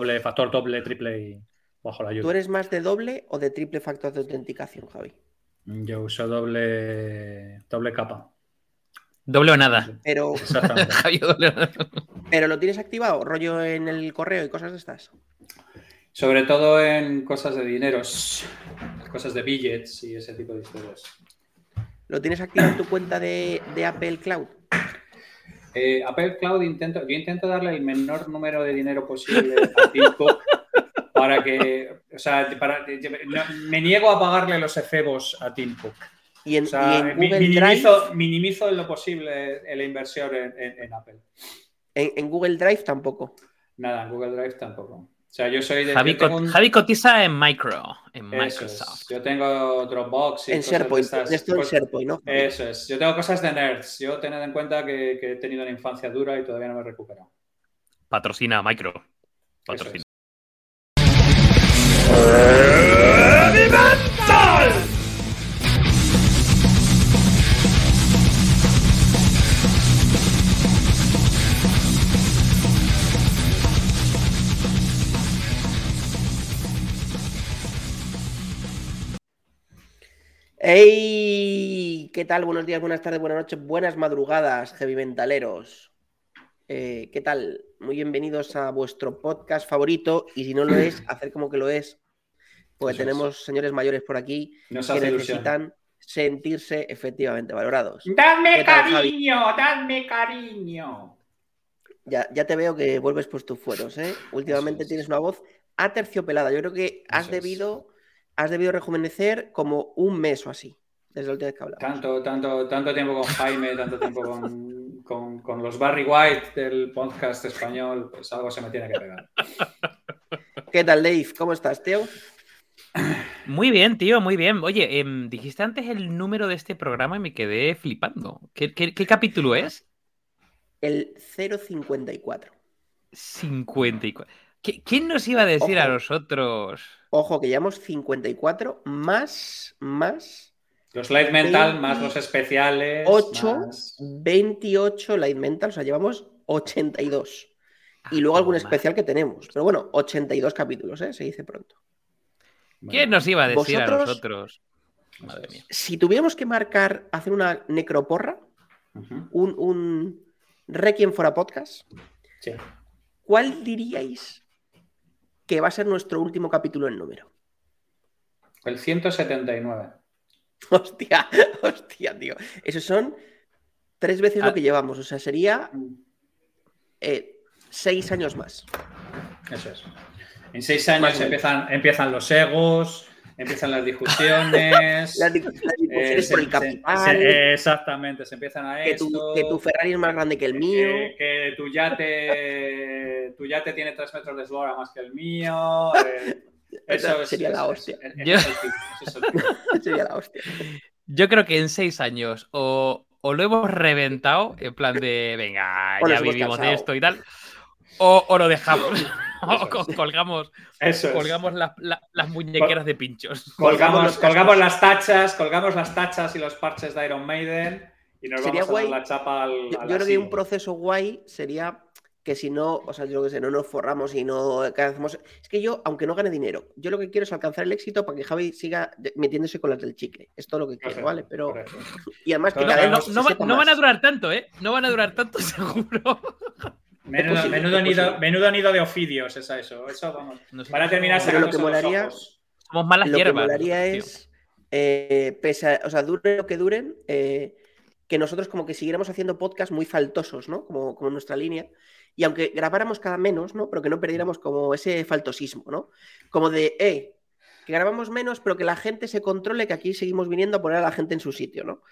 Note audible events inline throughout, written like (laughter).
doble factor, doble, triple y bajo la lluvia. ¿Tú eres más de doble o de triple factor de autenticación, Javi? Yo uso doble, doble capa. Doble o nada. Pero, Exactamente. (laughs) Javi, doble o nada. pero lo tienes activado, rollo en el correo y cosas de estas. Sobre todo en cosas de dineros, cosas de billets y ese tipo de historias. ¿Lo tienes activado en tu cuenta de, de Apple Cloud? Eh, Apple Cloud intento, yo intento darle el menor número de dinero posible a Tim Cook (laughs) para que, o sea, para, no, me niego a pagarle los efebos a Tim Cook. Y en, O sea, y en mi- Google Drive, minimizo, minimizo en lo posible la inversión en, en- en Apple. en Google Drive tampoco. Nada, en Google Drive tampoco. O sea, yo soy de. Javi, yo tengo co- un- Javi cotiza en Micro, en eso Microsoft. es. Yo tengo Dropbox y En cosas de SharePoint. estas. Esto en Pues- SharePoint, ¿no? Eso es. Yo tengo cosas de nerds. Yo tened en cuenta que, que he tenido una infancia dura y todavía no me he recuperado. Patrocina Micro. Eso Patrocina. ¡Ey! ¿Qué tal? Buenos días, buenas tardes, buenas noches, buenas madrugadas, heavy mentaleros. Eh, ¿Qué tal? Muy bienvenidos a vuestro podcast favorito y si no lo es, (clears throat) hacer como que lo es, porque Eso es. tenemos señores mayores por aquí Nos que ilusión. necesitan sentirse efectivamente valorados. ¡Dadme ¿Qué tal, Javi? cariño! ¡Dadme cariño! Ya, ya te veo que vuelves por tus fueros, ¿eh? Últimamente es. tienes una voz aterciopelada. Yo creo que has Eso es. debido, has debido rejuvenecer como un mes o así, desde la última vez que hablamos. Tanto, tanto, tanto tiempo con Jaime, tanto tiempo con, con- con los Barry White del podcast español, pues algo se me tiene que pegar. ¿Qué tal, Dave? ¿Cómo estás, Teo? Muy bien, tío, muy bien. Oye, em, dijiste antes el número de este programa y me quedé flipando. ¿Qué, qué- qué capítulo es? El 054. 54. ¿Qué- ¿Quién nos iba a decir a nosotros? Ojo, que llevamos 54 más, más Los Light Mental, más los especiales. ocho. más- 28 Light Mental, o sea, llevamos 82. Y luego algún Ah, especial que tenemos. Pero bueno, 82 capítulos, ¿eh? Se dice pronto. ¿Quién nos iba a decir a nosotros? Madre mía. Si tuviéramos que marcar, hacer una necroporra, un, un Requiem for a Podcast, sí. ¿cuál diríais que va a ser nuestro último capítulo en número? El 179. (laughs) Hostia, hostia, tío. Esos son tres veces Ah. lo que llevamos. O sea, sería eh, seis años más. Eso es. En seis años empiezan, empiezan los egos, empiezan las discusiones. (laughs) Las dis- las discusiones eh, por se- el capital, se- exactamente, se empiezan a que, esto. tu, que tu Ferrari es más grande que el mío. que, que tu yate (laughs) tu yate tiene tres metros de eslora más que el mío. eh, eso es- Sería la es- hostia. el fin. (laughs) Sería la hostia. Yo creo que en seis años o, o lo hemos reventado, en plan de, venga, O ya vivimos de esto y tal, o, o lo dejamos. o co- colgamos Eso es. colgamos las, la- las muñequeras de pinchos. Colgamos Colgamos, las tachas, colgamos las tachas y los parches de Iron Maiden y nos Sería vamos a dar guay. la chapa al, Yo, al yo creo que un proceso guay sería que si no, o sea, yo que sé, no nos forramos y no alcanzamos. Es que yo, aunque no gane dinero, yo lo que quiero es alcanzar el éxito para que Javi siga metiéndose con las del chicle. Es todo lo que quiero, ¿vale? Pero. Y además que Todos cada vez No, se no va- sepa no van a durar tanto, ¿eh? No van a durar tanto, (laughs) seguro. Menudo, menudo nido, menudo nido de ofidios es eso. Eso vamos. Van a terminar Pero lo que los molaría- ojos. Somos malas Lo que hierbas. molaría tío. es, eh, pese a- o sea, dure lo que duren, eh, que nosotros como que siguiéramos haciendo podcasts muy faltosos, ¿no? Como, como nuestra línea. Y aunque grabáramos cada menos, ¿no? Pero que no perdiéramos como ese faltosismo, ¿no? Como de, eh, que grabamos menos, pero que la gente se controle, que aquí seguimos viniendo a poner a la gente en su sitio, ¿no?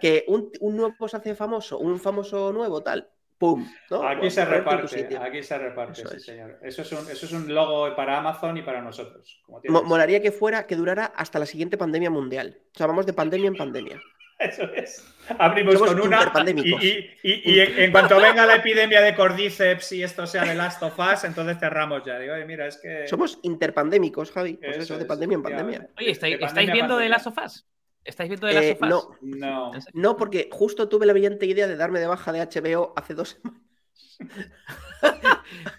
Que un, un nuevo se hace famoso, un famoso nuevo, tal, ¡pum! ¿no? Aquí se tu reparte, aquí se reparte, Eso sí, es. señor. Eso es, un, eso es un logo para Amazon y para nosotros. como Molaría que fuera, que durara hasta la siguiente pandemia mundial. O sea, vamos de pandemia en pandemia. (laughs) Eso es. Abrimos Somos con una y, interpandémicos. y- y- y en, en cuanto venga la epidemia de Cordyceps y esto sea de Last of Us, entonces cerramos ya. Digo, "Oye, mira, es que. Somos interpandémicos, Javi. Pues Eso eso, de pandemia en pandemia. Oye, ¿estáis, ¿estáis viendo de pandemia. las sofás? ¿Estáis viendo de las Eh, sofás? no, No. no, porque justo tuve la brillante idea de darme de baja de HBO hace dos semanas.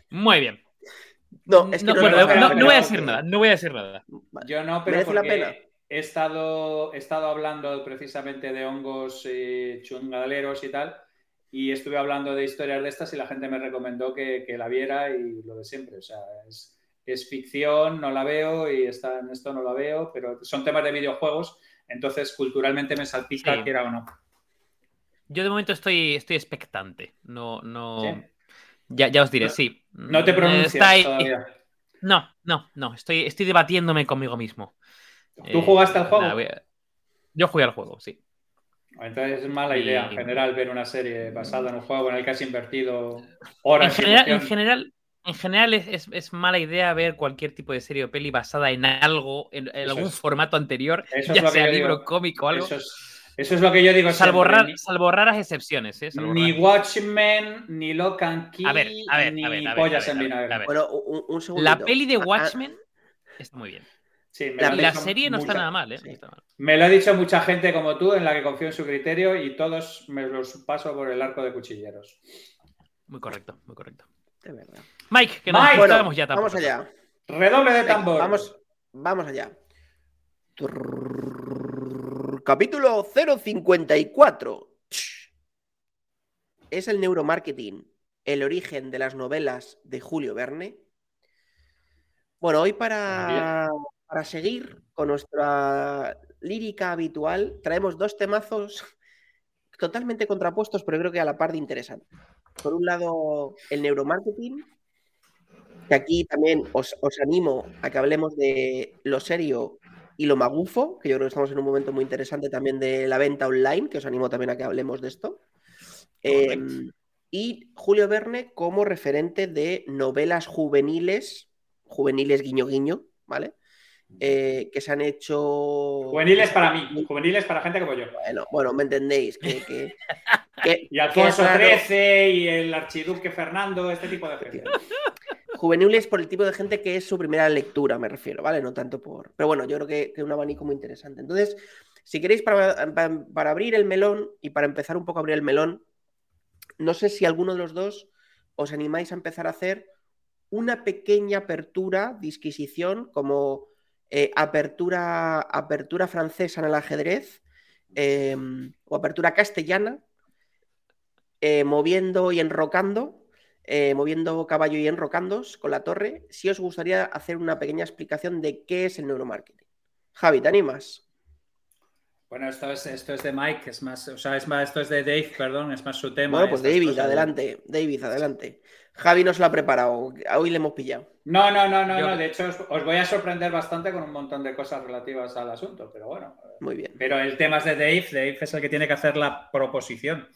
Muy bien. No, es que no, no, bueno, no, voy a decir nada, no voy a decir nada. Yo no, pero ¿Merece la porque pena? he estado, he estado hablando precisamente de hongos eh, chungaleros y tal, y estuve hablando de historias de estas y la gente me recomendó que, que la viera y lo de siempre. O sea, es, es ficción, no la veo y está en esto no la veo, pero son temas de videojuegos, entonces culturalmente me salpica, Sí. quiera o no. Yo de momento estoy, estoy expectante. No, no. ¿Sí? Ya, ya os diré, No- sí. No te Mm, pronuncias está todavía. No, no, no. Estoy, estoy debatiéndome conmigo mismo. ¿Tú Eh, jugaste al juego? voy a- Yo jugué al juego, sí. Entonces es mala idea en general ver una serie basada en un juego en el que has invertido En horas. y general, en general, en general es, es- es mala idea ver cualquier tipo de serie o peli basada en algo, en, algún es. formato anterior, ya sea libro, digo. cómico o algo. Eso es, eso es lo que yo digo. Salvo, rar- raras excepciones, ¿eh? Salvo Ni raras- Watchmen, ni Lock and Key, A ver, a ver, ni a ver, a ver, pollas en vinagre. a ver. Bueno, un, un segundo. La peli de Watchmen está muy bien. Sí, me La serie no está nada mal, ¿eh? sí. No está mal. Me lo ha dicho mucha gente como tú, en la que confío en su criterio y todos me los paso por el arco de cuchilleros. Muy correcto, muy correcto. De verdad. Mike, que no Mike. Bueno, estamos ya tampoco. vamos allá. Redoble de Venga, tambor. vamos, vamos allá. Trrrr, Capítulo 054. ¿Es el neuromarketing el origen de las novelas de Julio Verne? Bueno, hoy para, para seguir con nuestra lírica habitual, traemos dos temazos totalmente contrapuestos, pero creo que a la par de interesantes. Por un lado, el neuromarketing, que aquí también os, os animo a que hablemos de lo serio y lo magufo, que yo creo que estamos en un momento muy interesante también de la venta online, que os animo también a que hablemos de esto. Eh, y Julio Verne como referente de novelas juveniles, juveniles guiño guiño, ¿vale? Eh, que se han hecho... Juveniles para mí, juveniles para gente como yo. Bueno, bueno, me entendéis. Que, que- (laughs) que- Y Alfonso. XIII y el archiduque Fernando, este tipo de gente. Juveniles por el tipo de gente que es su primera lectura, me refiero, ¿vale? No tanto por. Pero bueno, yo creo que es un abanico muy interesante. Entonces, si queréis, para, para- para abrir el melón y para empezar un poco a abrir el melón, no sé si alguno de los dos os animáis a empezar a hacer una pequeña apertura, disquisición, como eh, apertura, apertura francesa en el ajedrez eh, o apertura castellana, eh, moviendo y enrocando eh, moviendo caballo y enrocándos con la torre, si os gustaría hacer una pequeña explicación de qué es el neuromarketing. Javi, ¿te animas? Bueno, esto es, esto es de Mike, es más, o sea, es más, esto es de Dave, perdón, es más su tema. Bueno, pues David, adelante. David, adelante. Javi no se lo ha preparado. Hoy le hemos pillado. No, no, no, no, Yo- no. De hecho, os, os voy a sorprender bastante con un montón de cosas relativas al asunto, pero bueno. Muy bien. Pero el tema es de Dave, Dave es el que tiene que hacer la proposición.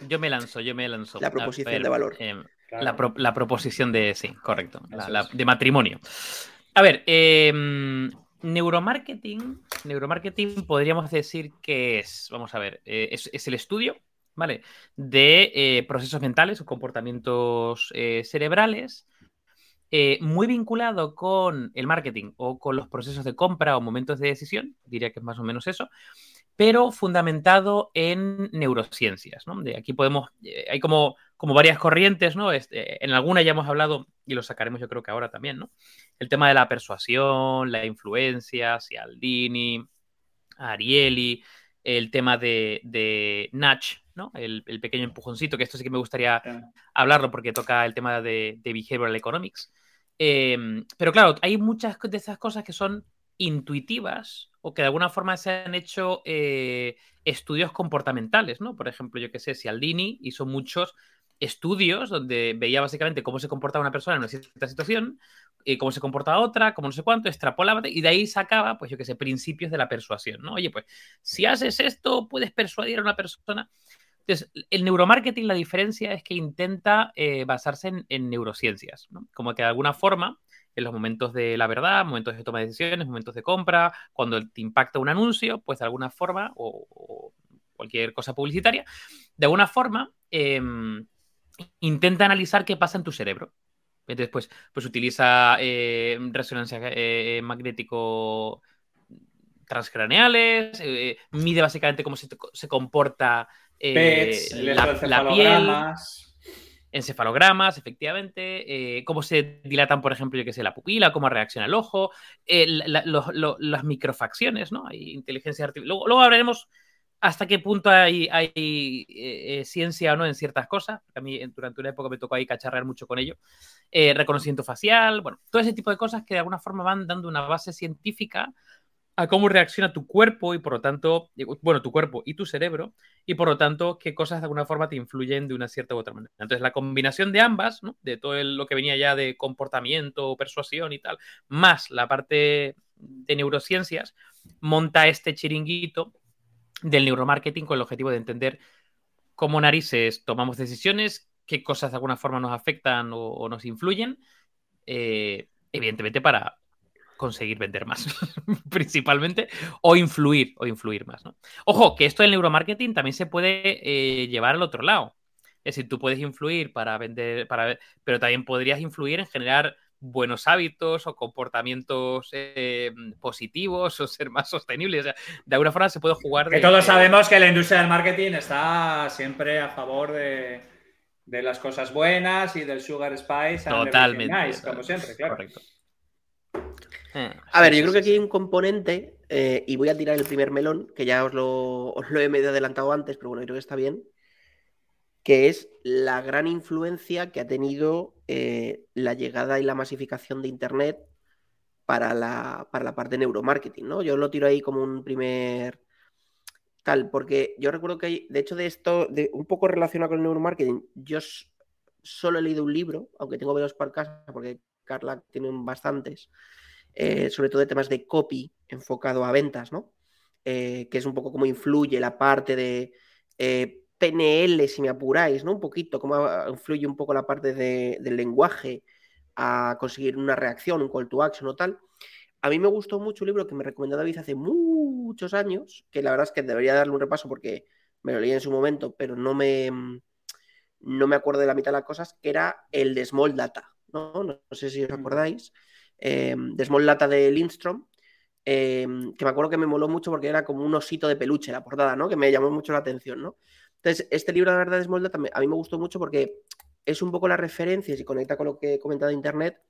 Yo me lanzo, yo me lanzo. La proposición ver, de valor. eh, Claro. la, pro- la proposición de. Sí, correcto. la- la- de matrimonio. A ver, eh, neuromarketing. Neuromarketing podríamos decir que es. Vamos a ver. eh, es, es el estudio, ¿vale? De eh, procesos mentales o comportamientos eh, cerebrales. eh, muy vinculado con el marketing o con los procesos de compra o momentos de decisión, diría que es más o menos eso, pero fundamentado en neurociencias. ¿no? De aquí podemos, hay como, como varias corrientes, ¿no? Este, en alguna ya hemos hablado y lo sacaremos yo creo que ahora también, ¿no? El tema de la persuasión, la influencia, Cialdini, Ariely, el tema de, de Nudge, ¿no? El, el pequeño empujoncito, que esto sí que me gustaría hablarlo porque toca el tema de, de behavioral economics. Eh, pero claro, hay muchas de esas cosas que son intuitivas o que de alguna forma se han hecho eh, estudios comportamentales, ¿no? Por ejemplo, yo que sé, Cialdini hizo muchos estudios donde veía básicamente cómo se comportaba una persona en una cierta situación, eh, cómo se comportaba otra, cómo no sé cuánto, extrapolaba y de ahí sacaba, pues yo que sé, principios de la persuasión, ¿no? Oye, pues si haces esto, puedes persuadir a una persona. Entonces, el neuromarketing, la diferencia es que intenta eh, basarse en, en neurociencias. Como que de alguna forma, en los momentos de la verdad, momentos de toma de decisiones, momentos de compra, cuando te impacta un anuncio, pues de alguna forma, o, cualquier cosa publicitaria, de alguna forma eh, intenta analizar qué pasa en tu cerebro. Entonces, pues, pues utiliza eh, resonancia eh, magnético transcraneales, eh, mide básicamente cómo se comporta eh, PETs, la, la piel, encefalogramas, efectivamente, eh, cómo se dilatan, por ejemplo, yo que sé, la pupila, cómo reacciona el ojo, eh, las microfacciones, ¿no? Hay inteligencia artificial. Luego, hablaremos hasta qué punto hay, hay ciencia o no en ciertas cosas. A mí durante una época me tocó ahí cacharrear mucho con ello. reconocimiento facial, bueno, todo ese tipo de cosas que de alguna forma van dando una base científica a cómo reacciona tu cuerpo y por lo tanto, bueno, tu cuerpo y tu cerebro, y por lo tanto, qué cosas de alguna forma te influyen de una cierta u otra manera. Entonces, la combinación de ambas, ¿no? de todo lo que venía ya de comportamiento, persuasión y tal, más la parte de neurociencias, monta este chiringuito del neuromarketing con el objetivo de entender cómo narices tomamos decisiones, qué cosas de alguna forma nos afectan o, nos influyen, eh, evidentemente para conseguir vender más, (laughs) principalmente, o influir, o influir más. ¿no? Ojo, que esto del neuromarketing también se puede eh, llevar al otro lado. Es decir, tú puedes influir para vender, para, pero también podrías influir en generar buenos hábitos o comportamientos eh, positivos o ser más sostenibles. O sea, de alguna forma se puede jugar. Que todos sabemos que la industria del marketing está siempre a favor de, de las cosas buenas y del sugar spice. Totalmente. Nice, como siempre, claro. Correcto. A ver, yo creo que aquí hay un componente, eh, y voy a tirar el primer melón, que ya os lo, he medio adelantado antes, pero bueno, creo que está bien, que es la gran influencia que ha tenido eh, la llegada y la masificación de Internet para la, para la parte de neuromarketing, ¿no? Yo lo tiro ahí como un primer tal, porque yo recuerdo que hay, de hecho de esto, de, un poco relacionado con el neuromarketing, yo solo he leído un libro, aunque tengo varios por casa, porque Carla tiene bastantes, eh, sobre todo de temas de copy enfocado a ventas, ¿no? Eh, que es un poco cómo influye la parte de eh, PNL, si me apuráis, ¿no? Un poquito, cómo influye un poco la parte del lenguaje a conseguir una reacción, un call to action o tal. A mí me gustó mucho un libro que me recomendó David hace muchos años, que la verdad es que debería darle un repaso porque me lo leí en su momento, pero no me, no me acuerdo de la mitad de las cosas, que era el de Small Data, ¿no? No, sé si os acordáis eh, de Small Lata de Lindstrom, em, que me acuerdo que me moló mucho porque era como un osito de peluche la portada, ¿no? Que me llamó mucho la atención, ¿no? Entonces, este libro, de verdad, de Small Data, a mí me gustó mucho porque es un poco las referencias y conecta con lo que he comentado de Internet,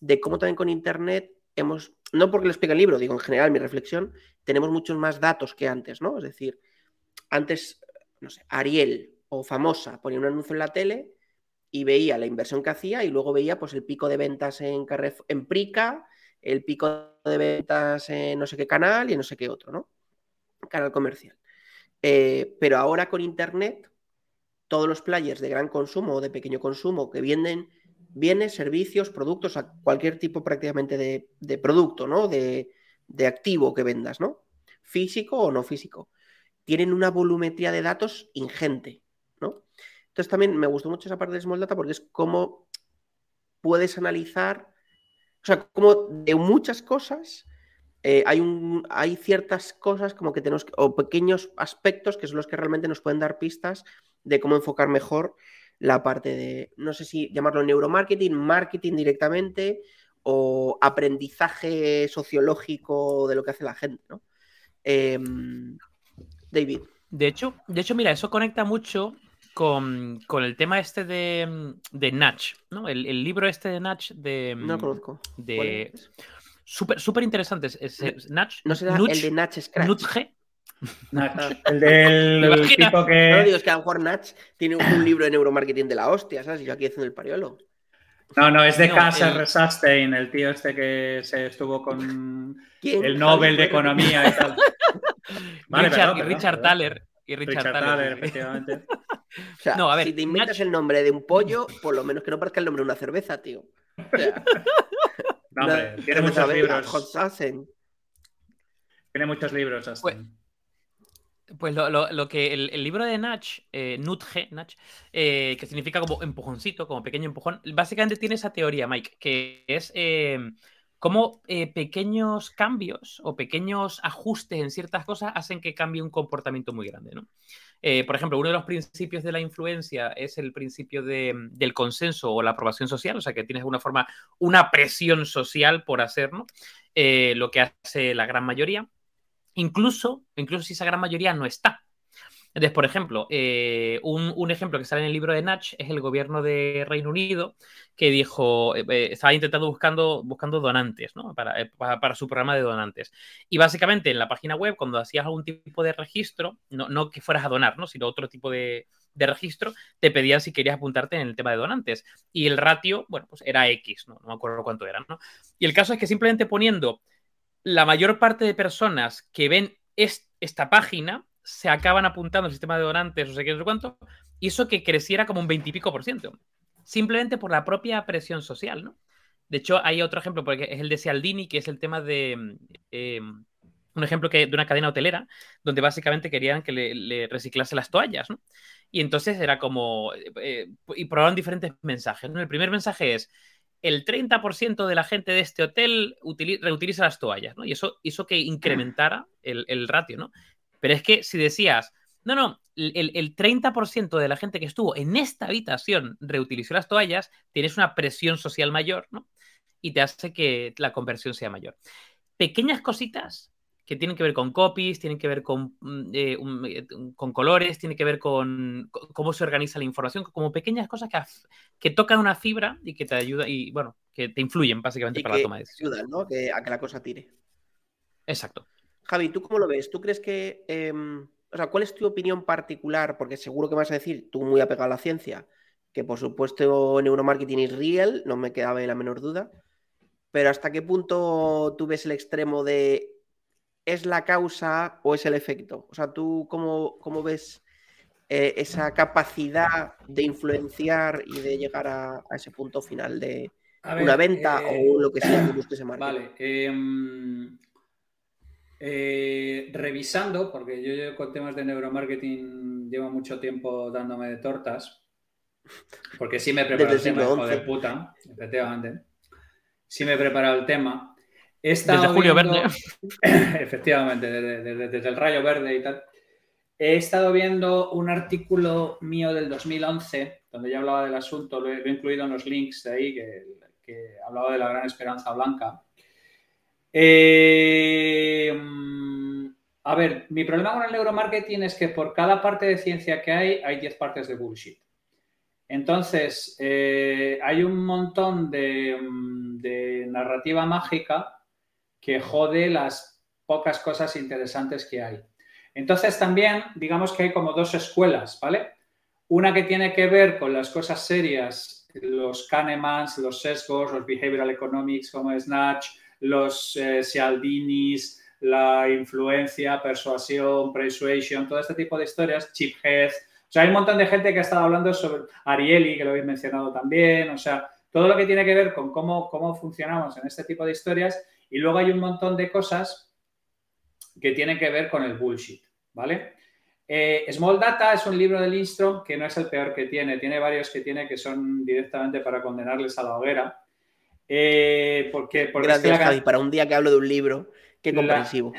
de cómo también con Internet hemos, no porque lo explica el libro, digo en general mi reflexión, tenemos muchos más datos que antes, ¿no? Es decir, antes, no sé, Ariel o Famosa ponía un anuncio en la tele y veía la inversión que hacía y luego veía pues el pico de ventas en, en Prica, el pico de ventas en no sé qué canal y en no sé qué otro, ¿no? Canal comercial. Eh, pero ahora con Internet, todos los players de gran consumo o de pequeño consumo que venden bienes, servicios, productos, a cualquier tipo prácticamente de, producto, ¿no? De, de, activo que vendas, ¿no? Físico o no físico. Tienen una volumetría de datos ingente. Entonces también me gustó mucho esa parte de Small Data porque es cómo puedes analizar, o sea, como de muchas cosas eh, hay, un, hay ciertas cosas como que tenemos, o pequeños aspectos que son los que realmente nos pueden dar pistas de cómo enfocar mejor la parte de, no sé si llamarlo neuromarketing, marketing directamente o aprendizaje sociológico de lo que hace la gente, ¿no? Em, David. De hecho, de hecho, mira, eso conecta mucho con, el tema este de, de Natch, ¿no? El, libro este de Natch de... No conozco. De... Súper super interesante. Es, Natch. ¿No será el de Natch Scratch? Nutge. (laughs) Natch, el del (laughs) tipo que... No, digo, es que a lo mejor Natch tiene un libro de neuromarketing de la hostia, ¿sabes? Y yo aquí haciendo el pariolo. No, no, es de no, el... el tío este que se estuvo con el Nobel de Economía y tal. (laughs) Richard, Richard Thaler. Y Richard, Richard Thaler, efectivamente. (laughs) O sea, no, a ver, si te inventas el nombre de un pollo, por lo menos que no parezca el nombre de una cerveza, tío. (laughs) no, hombre, tiene muchos libros. Tiene muchos libros, Pues, pues lo, que el, libro de Natch, eh, Nutge, Natch, eh, que significa como empujoncito, como pequeño empujón, básicamente tiene esa teoría, Mike, que es eh, cómo eh, pequeños cambios o pequeños ajustes en ciertas cosas hacen que cambie un comportamiento muy grande. ¿no? Eh, por ejemplo, uno de los principios de la influencia es el principio del consenso o la aprobación social, o sea que tienes de alguna forma una presión social por hacer eh, lo que hace la gran mayoría, incluso, incluso si esa gran mayoría no está. Entonces, por ejemplo, eh, un, ejemplo que sale en el libro de Natch es el gobierno de Reino Unido que dijo, eh, eh, estaba intentando buscando, buscando donantes. Para, para, su programa de donantes. Y básicamente en la página web, cuando hacías algún tipo de registro, no, no que fueras a donar, ¿no? Sino otro tipo de, de registro, te pedían si querías apuntarte en el tema de donantes. Y el ratio, bueno, pues era X, ¿no? No me acuerdo cuánto era, ¿no? Y el caso es que simplemente poniendo la mayor parte de personas que ven esta página se acaban apuntando al sistema de donantes, o sé qué, no sé cuánto, hizo que creciera como un veintipico por ciento. Simplemente por la propia presión social, ¿no? De hecho, hay otro ejemplo, porque es el de Cialdini, que es el tema de. Eh, un ejemplo que, de una cadena hotelera, donde básicamente querían que le, reciclase las toallas, ¿no? Y entonces era como. Eh, y probaron diferentes mensajes, ¿no? El primer mensaje es: el 30% de la gente de este hotel reutiliza las toallas, ¿no? Y eso hizo que incrementara el, ratio, ¿no? Pero es que si decías, no, no, el, el 30% de la gente que estuvo en esta habitación reutilizó las toallas, tienes una presión social mayor, ¿no? Y te hace que la conversión sea mayor. Pequeñas cositas que tienen que ver con copies, tienen que ver con, mm, eh, eh, con colores, tienen que ver con, cómo se organiza la información, como pequeñas cosas que, que tocan una fibra y que te ayudan y bueno, que te influyen básicamente para la toma de decisiones. Ayudan, ¿no? Que, a que la cosa tire. Exacto. Javi, ¿tú cómo lo ves? ¿Tú crees que, em, o sea, cuál es tu opinión particular? Porque seguro que vas a decir, tú muy apegado a la ciencia, que por supuesto neuromarketing es real, no me quedaba la menor duda, pero ¿hasta qué punto tú ves el extremo de es la causa o es el efecto? O sea, ¿tú cómo, ves eh, esa capacidad de influenciar y de llegar a, ese punto final de una venta o eh, lo que sea que busque ese Vale. Eh, revisando, porque yo, con temas de neuromarketing llevo mucho tiempo dándome de tortas, porque sí me he preparado el tema, hijo de puta, efectivamente. Sí me he preparado el tema desde Julio Verde. (laughs) Efectivamente, desde, el Rayo Verde y tal. He estado viendo un artículo mío del 2011, donde ya hablaba del asunto, lo he, incluido en los links de ahí, que, hablaba de la gran esperanza blanca. Eh, a ver, mi problema con el neuromarketing es que por cada parte de ciencia que hay, hay 10 partes de bullshit. Entonces, eh, hay un montón de narrativa mágica que jode las pocas cosas interesantes que hay. Entonces también, digamos que hay como dos escuelas, ¿vale? Una que tiene que ver con las cosas serias, los Kahnemans, los sesgos, los behavioral economics como Snatch, los eh, Cialdinis, la influencia, persuasión, persuasion, todo este tipo de historias, chip head. O sea, hay un montón de gente que ha estado hablando sobre Ariely, que lo habéis mencionado también, o sea, todo lo que tiene que ver con cómo, cómo funcionamos en este tipo de historias y luego hay un montón de cosas que tienen que ver con el bullshit, ¿vale? Eh, Small Data es un libro de Lindstrom que no es el peor que tiene, tiene varios que tiene que son directamente para condenarles a la hoguera. Eh, porque, porque Gracias, Javi, para un día que hablo de un libro, qué comprensivo.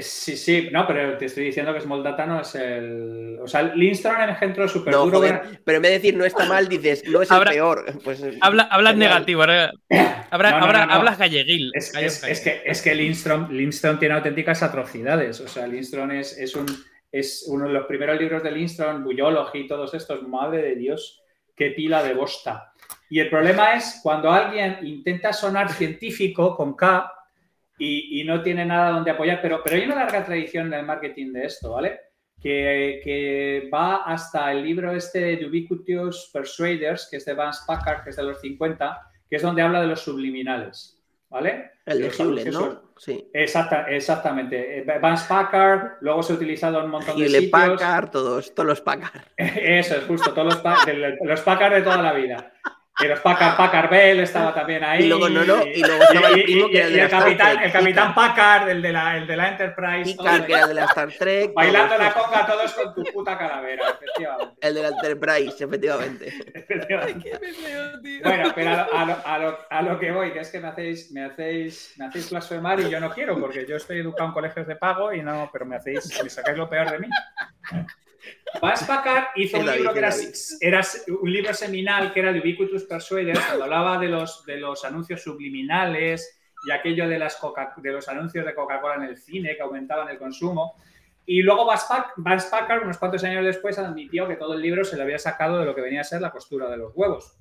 Sí, sí, no, pero te estoy diciendo que Small Data no es el. O sea, Lindstrom es ejemplo súper no, duro. Pero en vez de decir no está mal, dices no es el peor. Pues, (laughs) habla, hablas negativo, hablas galleguil. Es, que, es que Lindstrom, Lindstrom, tiene auténticas atrocidades. O sea, Lindstrom es, es, un, es uno de los primeros libros de Lindstrom, Buyology y todos estos. Madre de Dios, qué pila de bosta. Y el problema es cuando alguien intenta sonar científico con K y, no tiene nada donde apoyar, pero, pero hay una larga tradición en el marketing de esto, ¿vale? Que, va hasta el libro este de Ubiquitous Persuaders, que es de Vance Packard, que es de los 50, que es donde habla de los subliminales, ¿vale? El de Hewlett, ¿no? Sí. Exacta, exactamente. Vance Packard, luego se ha utilizado un montón de sitios. Packard, todos, todos los Packard. (laughs) Eso es justo, todos los, los Packard de toda la vida. Y los Packard, Packard Bell estaba también ahí. Y luego, no, no, y luego estaba el primo que era el, capitán, el capitán Packard, el de la, el de la Enterprise. Picard, que era de la Star Trek. (laughs) Bailando la conga todos con tu puta calavera, efectivamente. El de la Enterprise, efectivamente. efectivamente. Bueno, pero a lo, a, lo, a lo, que voy, que es que me hacéis, me hacéis, me hacéis blasfemar y yo no quiero, porque yo estoy educado en colegios de pago y no, pero me hacéis, me sacáis lo peor de mí. Vas Packard hizo (laughs) un libro que era, un libro seminal que era de Ubiquitous Persuaders, cuando hablaba de los, de los anuncios subliminales y aquello de, las de los anuncios de Coca-Cola en el cine que aumentaban el consumo. Y luego Vance Packard, unos cuantos años después, admitió que todo el libro se le había sacado de lo que venía a ser la costura de los huevos.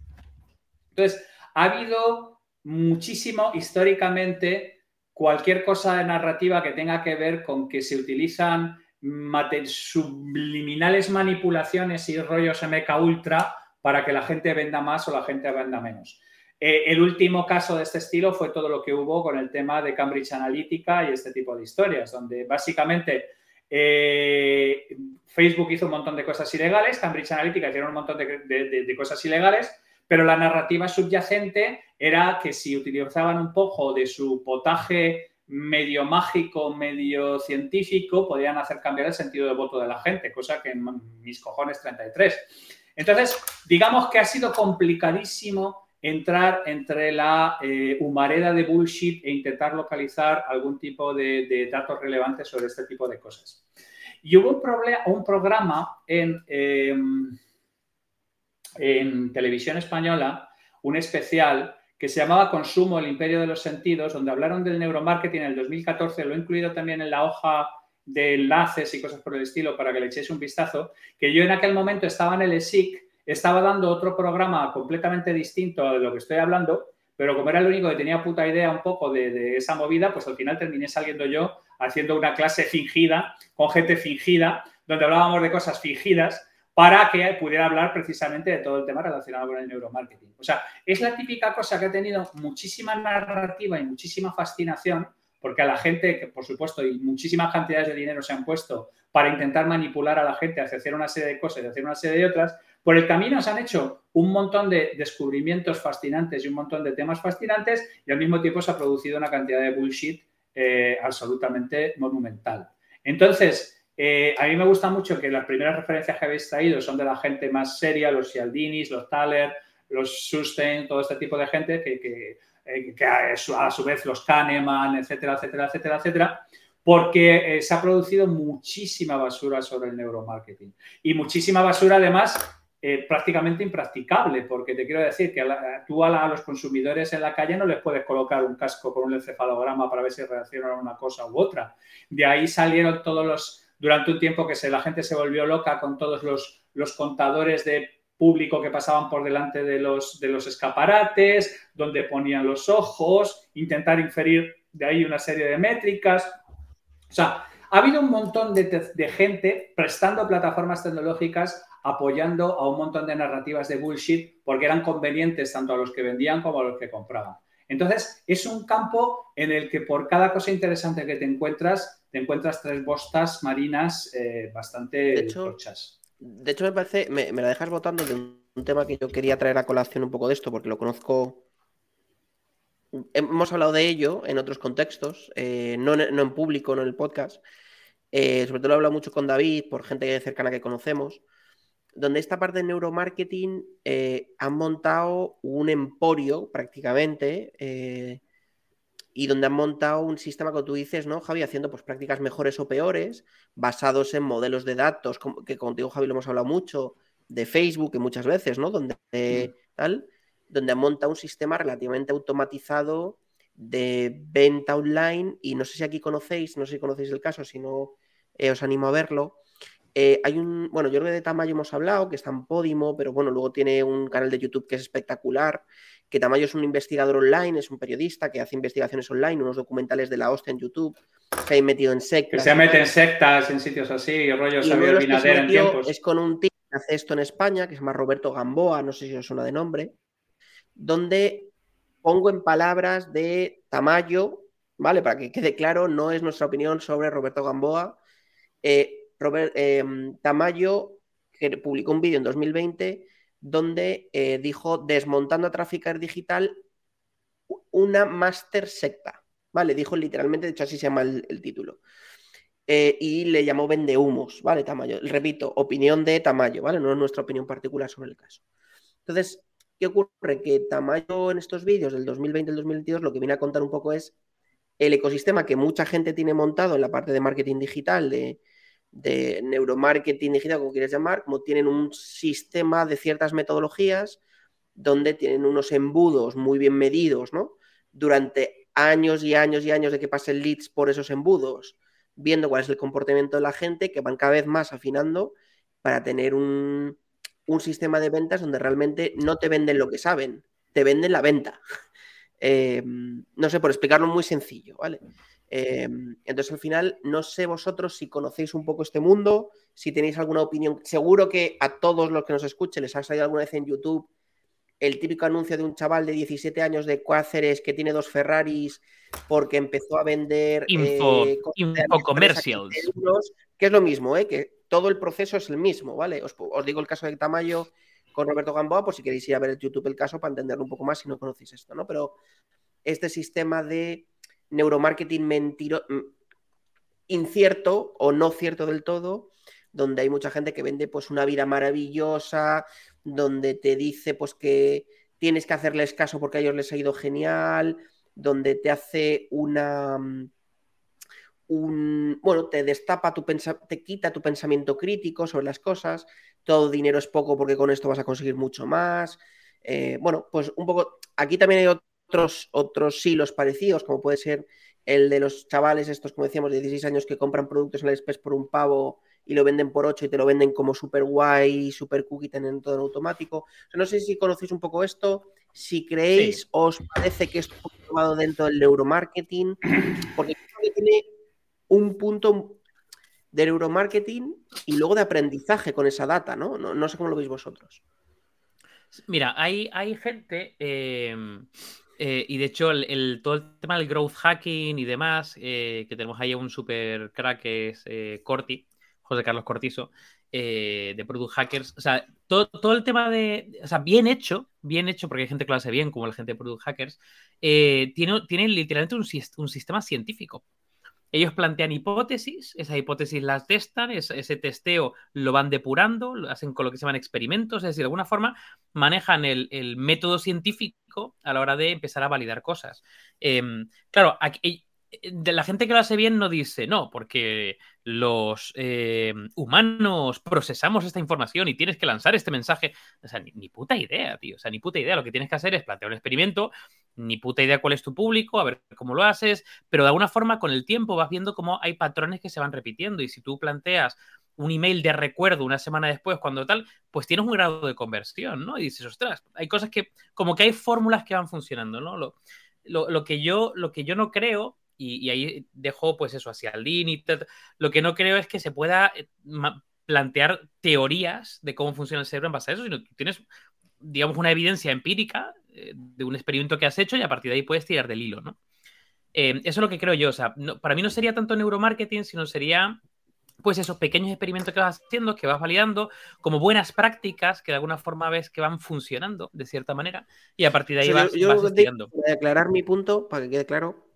Entonces, ha habido muchísimo históricamente cualquier cosa de narrativa que tenga que ver con que se utilizan subliminales manipulaciones y rollos MK Ultra para que la gente venda más o la gente venda menos. Eh, el último caso de este estilo fue todo lo que hubo con el tema de Cambridge Analytica y este tipo de historias, donde básicamente eh, Facebook hizo un montón de cosas ilegales, Cambridge Analytica hicieron un montón de, cosas ilegales, pero la narrativa subyacente era que si utilizaban un poco de su potaje medio mágico, medio científico, podían hacer cambiar el sentido de voto de la gente, cosa que en mis cojones 33. Entonces, digamos que ha sido complicadísimo entrar entre la eh, humareda de bullshit e intentar localizar algún tipo de, datos relevantes sobre este tipo de cosas. Y hubo un, un programa em, en televisión española, un especial que se llamaba Consumo, el imperio de los sentidos, donde hablaron del neuromarketing en el 2014, lo he incluido también en la hoja de enlaces y cosas por el estilo para que le echéis un vistazo, que yo en aquel momento estaba en el ESIC estaba dando otro programa completamente distinto de lo que estoy hablando, pero como era el único que tenía puta idea un poco de, esa movida, pues al final terminé saliendo yo haciendo una clase fingida, con gente fingida, donde hablábamos de cosas fingidas para que pudiera hablar precisamente de todo el tema relacionado con el neuromarketing. O sea, es la típica cosa que ha tenido muchísima narrativa y muchísima fascinación, porque a la gente, que por supuesto, y muchísimas cantidades de dinero se han puesto para intentar manipular a la gente hacia hacer una serie de cosas y hacer una serie de otras, por el camino se han hecho un montón de descubrimientos fascinantes y un montón de temas fascinantes y al mismo tiempo se ha producido una cantidad de bullshit eh, absolutamente monumental. Entonces, eh, a mí me gusta mucho que las primeras referencias que habéis traído son de la gente más seria, los Cialdinis, los Thaler, los Sustain, todo este tipo de gente que, que, eh, a, su, vez los Kahneman, etcétera, etcétera, etcétera, etcétera porque se ha producido muchísima basura sobre el neuromarketing. Y muchísima basura, además, eh, prácticamente impracticable, porque te quiero decir que tú a, los consumidores en la calle no les puedes colocar un casco con un encefalograma para ver si reaccionan a una cosa u otra. De ahí salieron todos los, durante un tiempo que se, la gente se volvió loca con todos los, los contadores de público que pasaban por delante de los, de los escaparates, donde ponían los ojos, intentar inferir de ahí una serie de métricas. O sea, ha habido un montón de, de gente prestando plataformas tecnológicas apoyando a un montón de narrativas de bullshit porque eran convenientes tanto a los que vendían como a los que compraban. Entonces, es un campo en el que por cada cosa interesante que te encuentras, te encuentras tres bostas marinas eh, bastante de hecho, De hecho, me parece, me, la dejas votando de un, tema que yo quería traer a colación un poco de esto, porque lo conozco. Hemos hablado de ello en otros contextos, eh, no, en público, no en el podcast. Eh, sobre todo lo he hablado mucho con David, por gente cercana que conocemos donde esta parte de neuromarketing han montado un emporio prácticamente y donde han montado un sistema que tú dices, ¿no, Javi? Haciendo pues prácticas mejores o peores, basados en modelos de datos, que contigo, Javi, lo hemos hablado mucho, de Facebook, muchas veces, ¿no? Donde, mm. tal, donde han montado un sistema relativamente automatizado de venta online y no sé si aquí conocéis, no sé si conocéis el caso, si no eh, os animo a verlo, eh, hay un, bueno, yo creo que de Tamayo hemos hablado, que está en Podimo, pero bueno, luego tiene un canal de YouTube que es espectacular, que Tamayo es un investigador online, es un periodista que hace investigaciones online, unos documentales de la hostia en YouTube, se ha metido en sectas. Que se mete en sectas, en sitios así, rollos Xavier Binader en tiempos. Es con un tío que hace esto en España, que se llama Roberto Gamboa, no sé si os suena de nombre, donde pongo en palabras de Tamayo, ¿vale? Para que quede claro, no es nuestra opinión sobre Roberto Gamboa. Eh, Robert em, Tamayo que publicó un vídeo en 2020 donde eh, dijo desmontando a Traficar Digital una master secta. ¿Vale? Dijo literalmente, de hecho así se llama el, título. Eh, y le llamó vendehumos, ¿vale? Tamayo. Repito, opinión de Tamayo, ¿vale? No es nuestra opinión particular sobre el caso. Entonces, ¿qué ocurre? Que Tamayo en estos vídeos del 2020 y el 2022 lo que viene a contar un poco es el ecosistema que mucha gente tiene montado en la parte de marketing digital, de, de neuromarketing digital, como quieres llamar, como tienen un sistema de ciertas metodologías donde tienen unos embudos muy bien medidos, ¿no? Durante años y años y años de que pasen leads por esos embudos, viendo cuál es el comportamiento de la gente, que van cada vez más afinando para tener un, un sistema de ventas donde realmente no te venden lo que saben, te venden la venta. (laughs) Em, no sé, por explicarlo muy sencillo, ¿vale? Em, entonces, al final, no sé vosotros si conocéis un poco este mundo, si tenéis alguna opinión. Seguro que a todos los que nos escuchen les ha salido alguna vez en YouTube el típico anuncio de un chaval de 17 años de Cuáceres que tiene dos Ferraris porque empezó a vender info, eh, commercials. que es lo mismo, ¿eh? que todo el proceso es el mismo, ¿vale? Os, digo el caso de Tamayo con Roberto Gamboa, por si queréis ir a ver el YouTube el caso para entenderlo un poco más si no conocéis esto, ¿no? Pero este sistema de neuromarketing mentiro mm, incierto o no cierto del todo, donde hay mucha gente que vende pues una vida maravillosa, donde te dice pues que tienes que hacerles caso porque a ellos les ha ido genial, donde te hace una mm, un, bueno, te destapa tu te quita tu pensamiento crítico sobre las cosas, todo dinero es poco porque con esto vas a conseguir mucho más. Eh, bueno, pues un poco, aquí también hay otros, otros hilos parecidos, como puede ser el de los chavales estos, como decíamos, de 16 años que compran productos en el Express por un pavo y lo venden por 8 y te lo venden como super guay, super cookie, teniendo todo en automático. no sé si conocéis un poco esto, si creéis os parece que esto es tomado dentro del neuromarketing, porque creo que tiene un punto de neuromarketing y luego de aprendizaje con esa data, ¿no? No, sé cómo lo veis vosotros. Mira, hay, hay gente, em, eh, y de hecho el, todo el tema del growth hacking y demás, eh, que tenemos ahí un super crack es eh, Corti, José Carlos Cortizo, de Product Hackers, o sea, todo, el tema de, o sea, bien hecho, bien hecho, porque hay gente que lo hace bien, como la gente de Product Hackers, tiene, tiene literalmente un, un sistema científico. Ellos plantean hipótesis, esas hipótesis las testan, ese, testeo lo van depurando, lo hacen con lo que se llaman experimentos, es decir, de alguna forma manejan el, método científico a la hora de empezar a validar cosas. Em, claro, aquí, de la gente que lo hace bien no dice no, porque los eh, humanos procesamos esta información y tienes que lanzar este mensaje. O sea, ni, puta idea, tío. O sea, ni puta idea. Lo que tienes que hacer es plantear un experimento, ni puta idea cuál es tu público, a ver cómo lo haces, pero de alguna forma con el tiempo vas viendo cómo hay patrones que se van repitiendo y si tú planteas un email de recuerdo una semana después, cuando tal, pues tienes un grado de conversión, ¿no? Y dices, ostras, hay cosas que, como que hay fórmulas que van funcionando, ¿no? Lo, lo que, yo, lo que yo no creo y, ahí dejo pues eso hacia el límite. Lo que no creo es que se pueda eh, plantear teorías de cómo funciona el cerebro en base a eso, sino que tienes, digamos, una evidencia empírica eh, de un experimento que has hecho y a partir de ahí puedes tirar del hilo, ¿no? Eh, eso es lo que creo yo. O sea, para mí no sería tanto neuromarketing, sino sería pues esos pequeños experimentos que vas haciendo, que vas validando, como buenas prácticas que de alguna forma ves que van funcionando de cierta manera y a partir de ahí vas, yo, aclarar mi punto para que quede claro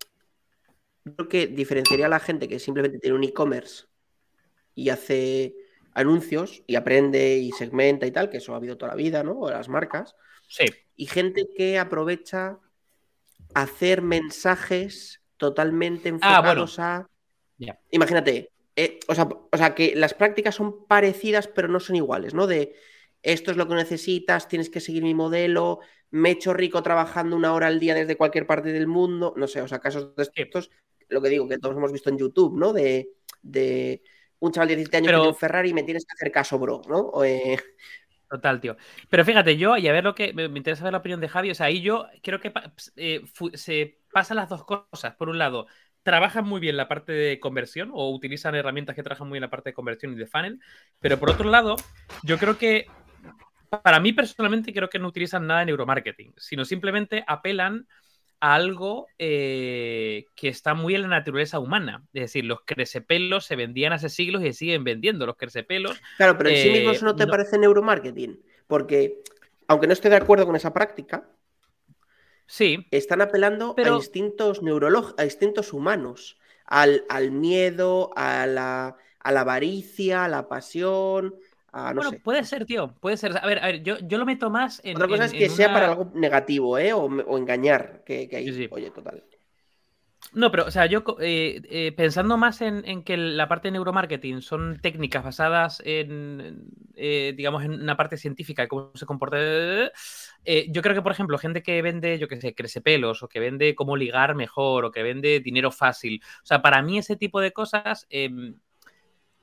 creo que diferenciaría a la gente que simplemente tiene un e-commerce y hace anuncios y aprende y segmenta y tal, que eso ha habido toda la vida, ¿no? O las marcas. Sí. Y gente que aprovecha hacer mensajes totalmente ah, enfocados a. Imagínate, eh, o, sea, o sea, que las prácticas son parecidas, pero no son iguales, ¿no? De esto es lo que necesitas, tienes que seguir mi modelo, me he hecho rico trabajando una hora al día desde cualquier parte del mundo, no sé, o sea, casos de estos lo que digo, que todos hemos visto en YouTube, ¿no? De, un chaval de 17 años que tiene un Ferrari y me tienes que hacer caso, bro, ¿no? Total, tío. Pero fíjate, yo, y a ver lo que. Me, interesa ver la opinión de Javi. O sea, ahí yo creo que eh, se pasan las dos cosas. Por un lado, trabajan muy bien la parte de conversión o utilizan herramientas que trabajan muy bien la parte de conversión y de funnel. Pero por otro lado, yo creo que. Para mí personalmente creo que no utilizan nada de neuromarketing, sino simplemente apelan algo eh, que está muy en la naturaleza humana. Es decir, los crecepelos se vendían hace siglos y se siguen vendiendo los crecepelos. Claro, pero en sí mismo eso no te eh, parece neuromarketing, porque aunque no estoy de acuerdo con esa práctica, sí, están apelando a instintos neurológicos, a instintos humanos, al, al miedo, a la, a la avaricia, a la pasión, bueno, puede ser, tío, puede ser. A ver, a ver, yo, yo lo meto más en. Otra cosa es que sea para algo negativo, ¿eh? O, engañar, que, ahí, oye, total. No, pero, o sea, yo eh, eh, pensando más en, que la parte de neuromarketing son técnicas basadas en, eh, digamos, en una parte científica de cómo se comporta. yo creo que, por ejemplo, gente que vende, yo qué sé, crece pelos, o que vende cómo ligar mejor, o que vende dinero fácil. O sea, para mí ese tipo de cosas em,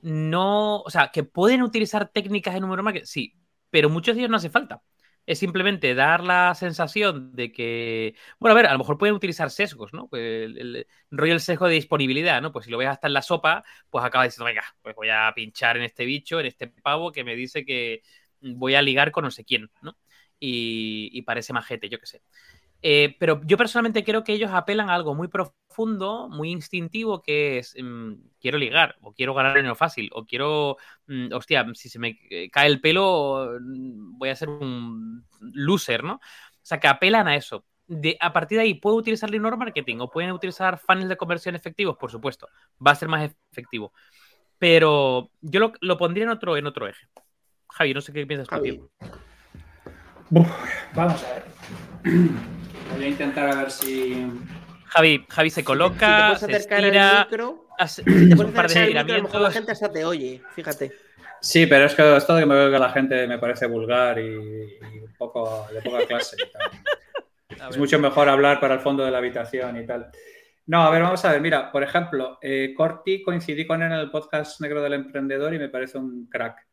no. O sea, que pueden utilizar técnicas de neuromarketing, sí, pero muchos de ellos no hace falta es simplemente dar la sensación de que, bueno, a ver, a lo mejor pueden utilizar sesgos, ¿no? Pues el, el, rollo del sesgo de disponibilidad, ¿no? Pues si lo ves hasta en la sopa, pues acaba diciendo, venga, pues voy a pinchar en este bicho, en este pavo que me dice que voy a ligar con no sé quién, ¿no? Y, y parece majete, yo qué sé. Eh, pero yo personalmente creo que ellos apelan a algo muy profundo, muy instintivo, que es mm, quiero ligar, o quiero ganar dinero fácil, o quiero, mm, hostia, si se me cae el pelo, mm, voy a ser un loser, ¿no? O sea, que apelan a eso. De, a partir de ahí, ¿puedo utilizar el marketing o pueden utilizar funnels de conversión efectivos? Por supuesto, va a ser más efectivo. Pero yo lo, lo pondría en otro, en otro eje. Javi, no sé qué piensas tú. vamos a ver. Voy a intentar a ver si. Javi, Javi se coloca, si te se estira, el micro, hace, si te un par de el micro, a lo mejor la gente hasta te oye, fíjate. Sí, pero es que esto de que me veo que la gente me parece vulgar y, y un poco de poca clase y tal. (laughs) es mucho mejor hablar para el fondo de la habitación y tal. No, a ver, vamos a ver. Mira, por ejemplo, eh, Corti coincidí con él en el podcast Negro del Emprendedor y me parece un crack.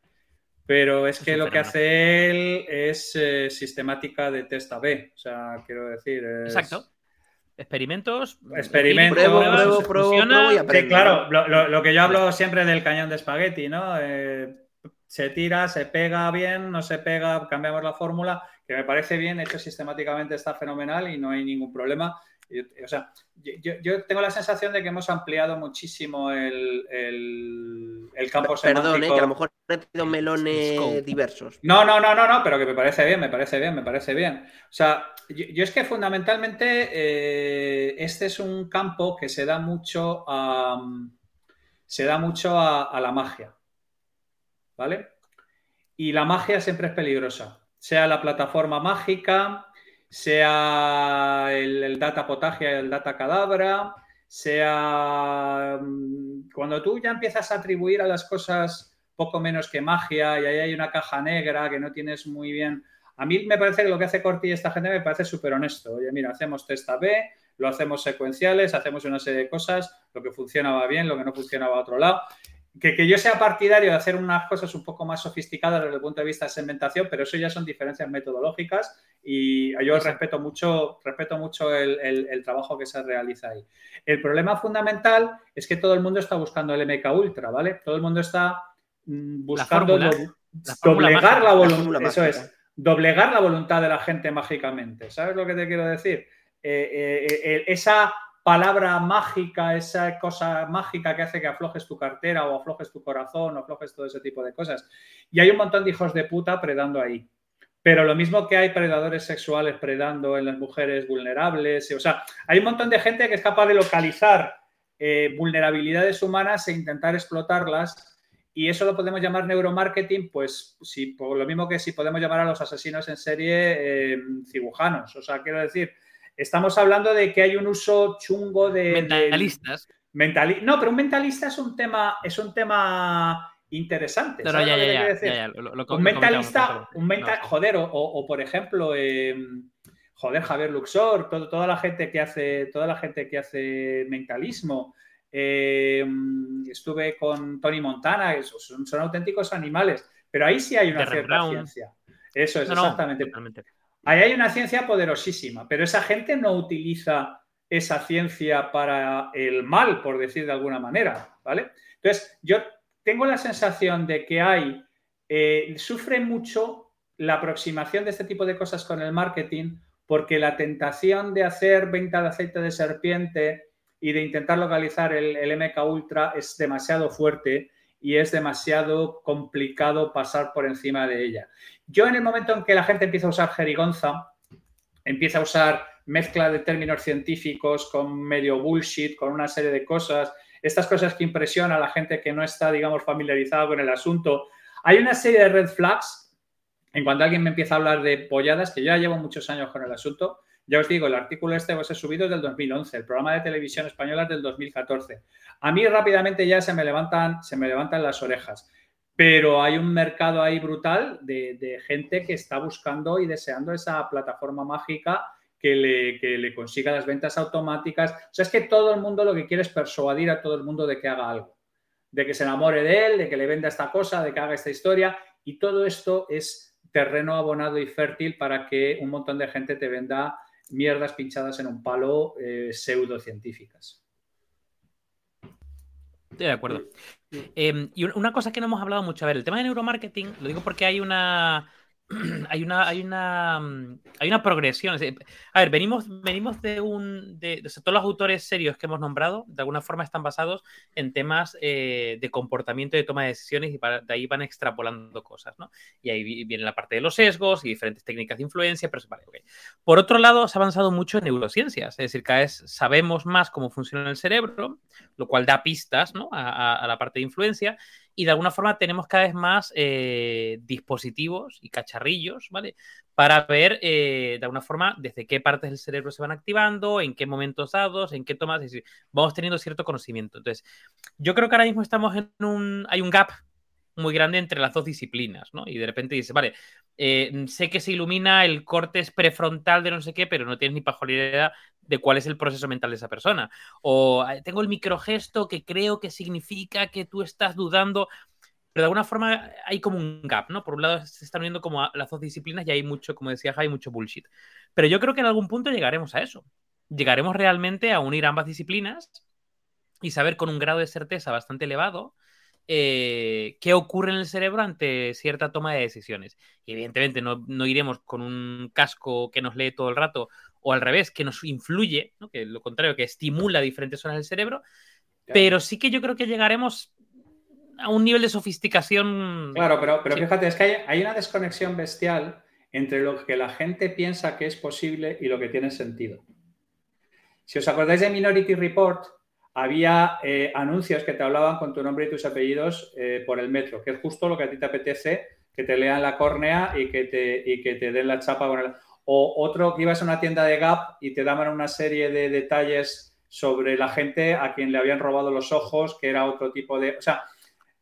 Pero es que lo que hace él es eh, sistemática de test A-B. O sea, quiero decir. Exacto. Experimentos. Experimentos. Pruebo, pruebo, pruebo, y aprendo. claro, lo, que yo hablo siempre del cañón de espagueti, ¿no? Eh, se tira, se pega bien, no se pega, cambiamos la fórmula, que me parece bien, hecho sistemáticamente está fenomenal y no hay ningún problema. O sea, yo, tengo la sensación de que hemos ampliado muchísimo el, campo semántico. Perdón, eh, que a lo mejor he tenido melones diversos. No, no, no, no, no, pero que me parece bien, me parece bien, me parece bien. O sea, yo, es que fundamentalmente eh, este es un campo que se da mucho a, se da mucho a la magia. ¿Vale? Y la magia siempre es peligrosa. Sea la plataforma mágica, sea el, data potagia, el data cadabra, sea mm, cuando tú ya empiezas a atribuir a las cosas poco menos que magia y ahí hay una caja negra que no tienes muy bien. A mí me parece que lo que hace Corti y esta gente me parece súper honesto. Oye, mira, hacemos test B, lo hacemos secuenciales, hacemos una serie de cosas, lo que funciona va bien, lo que no funciona va a otro lado que, yo sea partidario de hacer unas cosas un poco más sofisticadas desde el punto de vista de segmentación, pero eso ya son diferencias metodológicas y yo respeto mucho, respeto mucho el, trabajo que se realiza ahí. El problema fundamental es que todo el mundo está buscando el MK Ultra, ¿vale? Todo el mundo está mm, buscando doblegar la, voluntad. Eso es, doblegar la voluntad de la gente mágicamente. ¿Sabes lo que te quiero decir? Eh, eh, eh, esa palabra mágica, esa cosa mágica que hace que aflojes tu cartera o aflojes tu corazón o aflojes todo ese tipo de cosas. Y hay un montón de hijos de puta predando ahí. Pero lo mismo que hay predadores sexuales predando en las mujeres vulnerables, o sea, hay un montón de gente que es capaz de localizar eh, vulnerabilidades humanas e intentar explotarlas. Y eso lo podemos llamar neuromarketing, pues si, por lo mismo que si podemos llamar a los asesinos en serie eh, cirujanos. O sea, quiero decir, Estamos hablando de que hay un uso chungo de. Mentalistas. no, pero un mentalista es un tema, es un tema interesante. No, ya, ya, ya, un mentalista, un mental, joder, o, por ejemplo, em, joder, Javier Luxor, toda la gente que hace, toda la gente que hace mentalismo. Em, estuve con Tony Montana, son, son, auténticos animales, pero ahí sí hay una cierta ciencia. Eso es, exactamente. Ahí hay una ciencia poderosísima, pero esa gente no utiliza esa ciencia para el mal, por decir de alguna manera, ¿vale? Entonces, yo tengo la sensación de que hay, eh, sufre mucho la aproximación de este tipo de cosas con el marketing porque la tentación de hacer venta de aceite de serpiente y de intentar localizar el, el MK Ultra es demasiado fuerte y es demasiado complicado pasar por encima de ella. Yo en el momento en que la gente empieza a usar jerigonza, empieza a usar mezcla de términos científicos con medio bullshit, con una serie de cosas, estas cosas que impresionan a la gente que no está, digamos, familiarizada con el asunto. Hay una serie de red flags en cuanto alguien me empieza a hablar de polladas, que yo ya llevo muchos años con el asunto, Ya os digo, el artículo este os he subido desde el 2011, el programa de televisión española es del 2014. A mí rápidamente ya se me levantan, se me levantan las orejas, pero hay un mercado ahí brutal de, gente que está buscando y deseando esa plataforma mágica que le, consiga las ventas automáticas. O sea, es que todo el mundo lo que quiere es persuadir a todo el mundo de que haga algo, de que se enamore de él, de que le venda esta cosa, de que haga esta historia. Y todo esto es terreno abonado y fértil para que un montón de gente te venda mierdas pinchadas en un palo eh, pseudocientíficas. De acuerdo. Em, y una cosa que no hemos hablado mucho, a ver, el tema de neuromarketing, lo digo porque hay una (clears throat) hay una, hay una, mm, hay una progresión. A ver, venimos, venimos de un. De, todos los autores serios que hemos nombrado, de alguna forma están basados en temas eh, de comportamiento y de toma de decisiones y de ahí van extrapolando cosas, ¿no? Y ahí viene la parte de los sesgos y diferentes técnicas de influencia, pero vale. Por otro lado, se ha avanzado mucho en neurociencias, es decir, cada vez sabemos más cómo funciona el cerebro, lo cual da pistas ¿no? a la parte de influencia y de alguna forma tenemos cada vez más eh, dispositivos y cacharrillos, ¿vale? Para ver eh, de alguna forma desde qué partes del cerebro se van activando, en qué momentos dados, en qué tomas, es decir, vamos teniendo cierto conocimiento. Entonces, yo creo que ahora mismo estamos en un, hay un gap muy grande entre las dos disciplinas, ¿no? Y de repente dices, vale, eh, sé que se ilumina el corte prefrontal de no sé qué, pero no tienes ni idea de cuál es el proceso mental de esa persona. O tengo el microgesto que creo que significa que tú estás dudando, pero de alguna forma hay como un gap, ¿no? Por un lado se están uniendo como las dos disciplinas y hay mucho, como decía hay mucho bullshit. Pero yo creo que en algún punto llegaremos a eso. Llegaremos realmente a unir ambas disciplinas y saber con un grado de certeza bastante elevado eh, qué ocurre en el cerebro ante cierta toma de decisiones. Y evidentemente no, iremos con un casco que nos lee todo el rato o al revés, que nos influye, que lo contrario, que estimula diferentes zonas del cerebro, pero sí que yo creo que llegaremos a un nivel de sofisticación. Claro, pero, pero fíjate, es que hay, hay, una desconexión bestial entre lo que la gente piensa que es posible y lo que tiene sentido. Si os acordáis de Minority Report, había eh, anuncios que te hablaban con tu nombre y tus apellidos eh, por el metro, que es justo lo que a ti te apetece, que te lean la córnea y que te, y que te den la chapa con el... O otro que ibas a una tienda de Gap y te daban una serie de detalles sobre la gente a quien le habían robado los ojos, que era otro tipo de... O sea,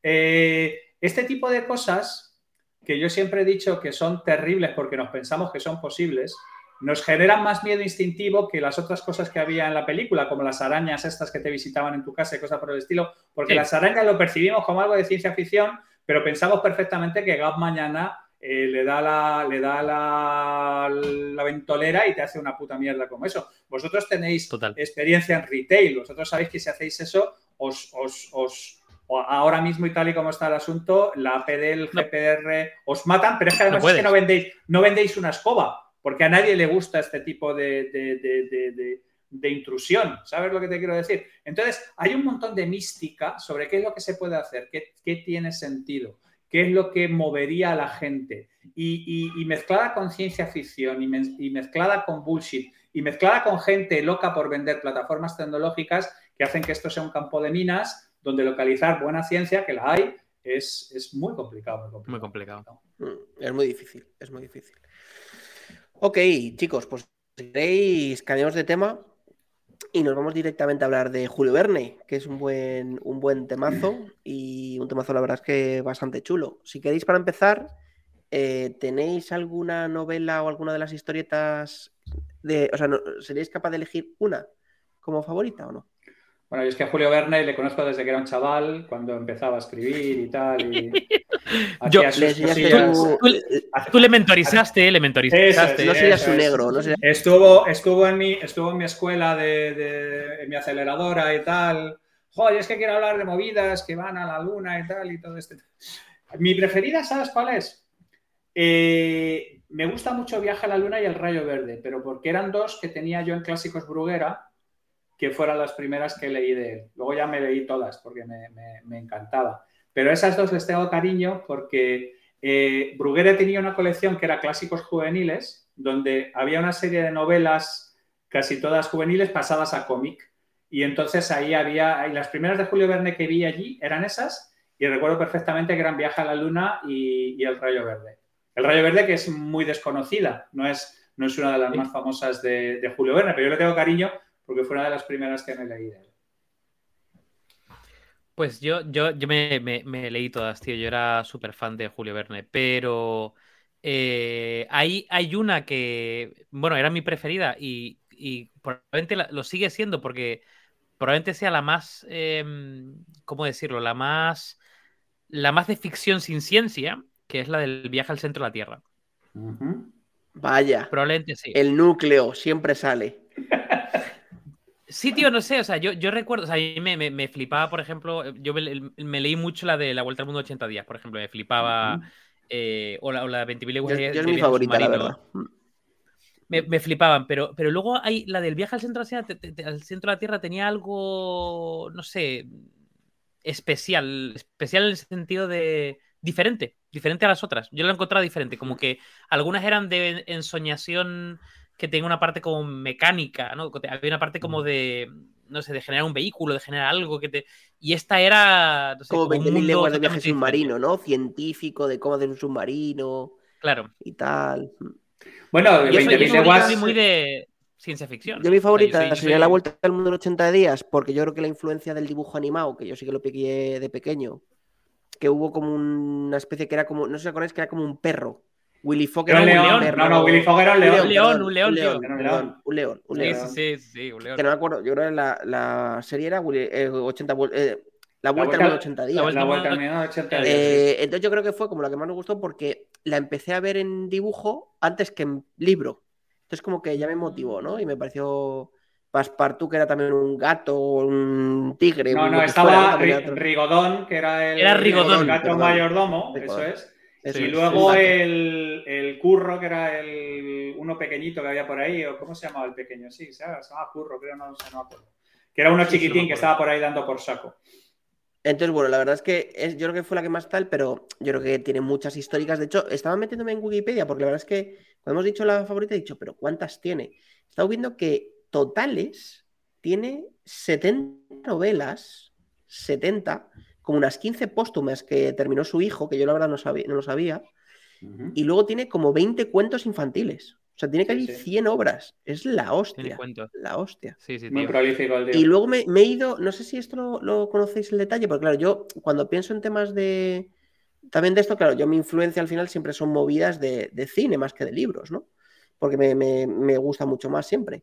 eh, este tipo de cosas que yo siempre he dicho que son terribles porque nos pensamos que son posibles, nos generan más miedo instintivo que las otras cosas que había en la película, como las arañas estas que te visitaban en tu casa y cosas por el estilo, porque las arañas lo percibimos como algo de ciencia ficción, pero pensamos perfectamente que Gab mañana eh, le da, la, le da la, ventolera y te hace una puta mierda como eso. Vosotros tenéis experiencia en retail, vosotros sabéis que si hacéis eso, os, os, ahora mismo y tal y como está el asunto, la APD, el GPR, os matan, pero es que además es que no vendéis, no vendéis una escoba porque a nadie le gusta este tipo de, intrusión, ¿sabes lo que te quiero decir? Entonces, hay un montón de mística sobre qué es lo que se puede hacer, qué, tiene sentido, qué es lo que movería a la gente. Y, mezclada con ciencia ficción y, mezclada con bullshit y mezclada con gente loca por vender plataformas tecnológicas que hacen que esto sea un campo de minas donde localizar buena ciencia, que la hay, es, muy complicado. Muy complicado. Mm, es muy difícil, es muy difícil. Ok, chicos, pues si queréis, cambiamos de tema y nos vamos directamente a hablar de Julio Verne, que es un buen, un buen temazo y un temazo, la verdad es que bastante chulo. Si queréis, para empezar, eh, ¿tenéis alguna novela o alguna de las historietas de. O sea, ¿seríais capaz de elegir una como favorita o no? Bueno, yo es que a Julio Verne le conozco desde que era un chaval, cuando empezaba a escribir y tal. Y (laughs) yo, tú, le mentorizaste, le mentorizaste. no sería su negro. estuvo, estuvo, en mi, estuvo en mi escuela de, mi aceleradora y tal. Joder, es que quiero hablar de movidas que van a la luna y tal y todo este. Mi preferida, ¿sabes cuál es? Eh, me gusta mucho Viaje a la Luna y El Rayo Verde, pero porque eran dos que tenía yo en Clásicos Bruguera que fueran las primeras que leí de él. Luego ya me leí todas porque me, encantaba. Pero esas dos les tengo cariño porque eh, Bruguera tenía una colección que era clásicos juveniles, donde había una serie de novelas, casi todas juveniles, pasadas a cómic. Y entonces ahí había, y las primeras de Julio Verne que vi allí eran esas, y recuerdo perfectamente eran Viaje a la Luna y, y El Rayo Verde. El Rayo Verde que es muy desconocida, no es, no es una de las más famosas de, Julio Verne, pero yo le tengo cariño porque fue una de las primeras que me leí de él. Pues yo, yo, yo me, leí todas, tío. Yo era súper fan de Julio Verne, pero eh, hay, hay una que, bueno, era mi preferida y, probablemente lo sigue siendo porque probablemente sea la más, em, ¿cómo decirlo? La más, la más de ficción sin ciencia, que es la del viaje al centro de la Tierra. Vaya. Probablemente sí. El núcleo siempre sale. (laughs) Sí, tío, no sé, o sea, yo, yo recuerdo, o sea, a mí me, flipaba, por ejemplo, yo me, leí mucho la de La Vuelta al Mundo 80 días, por ejemplo, me flipaba, eh, o, la, o la 20.000 leguas de, es mi favorita, la verdad. Me, flipaban, pero, pero luego hay la del viaje al centro, al centro de la Tierra tenía algo, no sé, especial, especial en el sentido de diferente, diferente a las otras. Yo la he encontrado diferente, como que algunas eran de ensoñación que tenga una parte como mecánica, ¿no? Había una parte como de, no sé, de generar un vehículo, de generar algo que te... Y esta era... No sé, como 20.000 leguas de viaje submarino, ¿no? Científico, de cómo hacer un submarino. Claro. Y tal. Bueno, 20.000 leguas... muy de ciencia ficción. Yo mi favorita sería La Vuelta al Mundo en 80 días, porque yo creo que la influencia del dibujo animado, que yo sí que lo piqué de pequeño, que hubo como una especie que era como, no sé si acordáis, que era como un perro Willy Fogg era un león. No, no, Willy Fogg era un león. Un león, un león, un león. Un león, un león. Sí, sí, sí, un león. Que no me acuerdo, yo creo que la, la serie era 80, eh, la vuelta al 80 días. La vuelta al 80 días. Eh, entonces yo creo que fue como la que más me gustó porque la empecé a ver en dibujo antes que en libro. Entonces como que ya me motivó, ¿no? Y me pareció Paspartú, que era también un gato, un tigre. No, no, estaba Rigodón, que era el, era Rigodón, el gato mayordomo, eso es y luego el, curro, que era el uno pequeñito que había por ahí, o ¿cómo se llamaba el pequeño? Sí, se llamaba curro, creo, no, sé, no acuerdo. Que era uno chiquitín que estaba por ahí dando por saco. Entonces, bueno, la verdad es que es, yo creo que fue la que más tal, pero yo creo que tiene muchas históricas. De hecho, estaba metiéndome en Wikipedia, porque la verdad es que cuando hemos dicho la favorita, he dicho, pero ¿cuántas tiene? He estado viendo que totales tiene 70 novelas, 70, como unas 15 póstumas que terminó su hijo, que yo la verdad no, sabía, no lo sabía, y luego tiene como 20 cuentos infantiles. O sea, tiene casi 100 obras. Es la hostia. La hostia. Sí, sí, Muy prolífico el Y luego me, he ido, no sé si esto lo, conocéis en detalle, porque claro, yo cuando pienso en temas de... También de esto, claro, yo mi influencia al final siempre son movidas de, cine más que de libros, ¿no? Porque me, me, gusta mucho más siempre.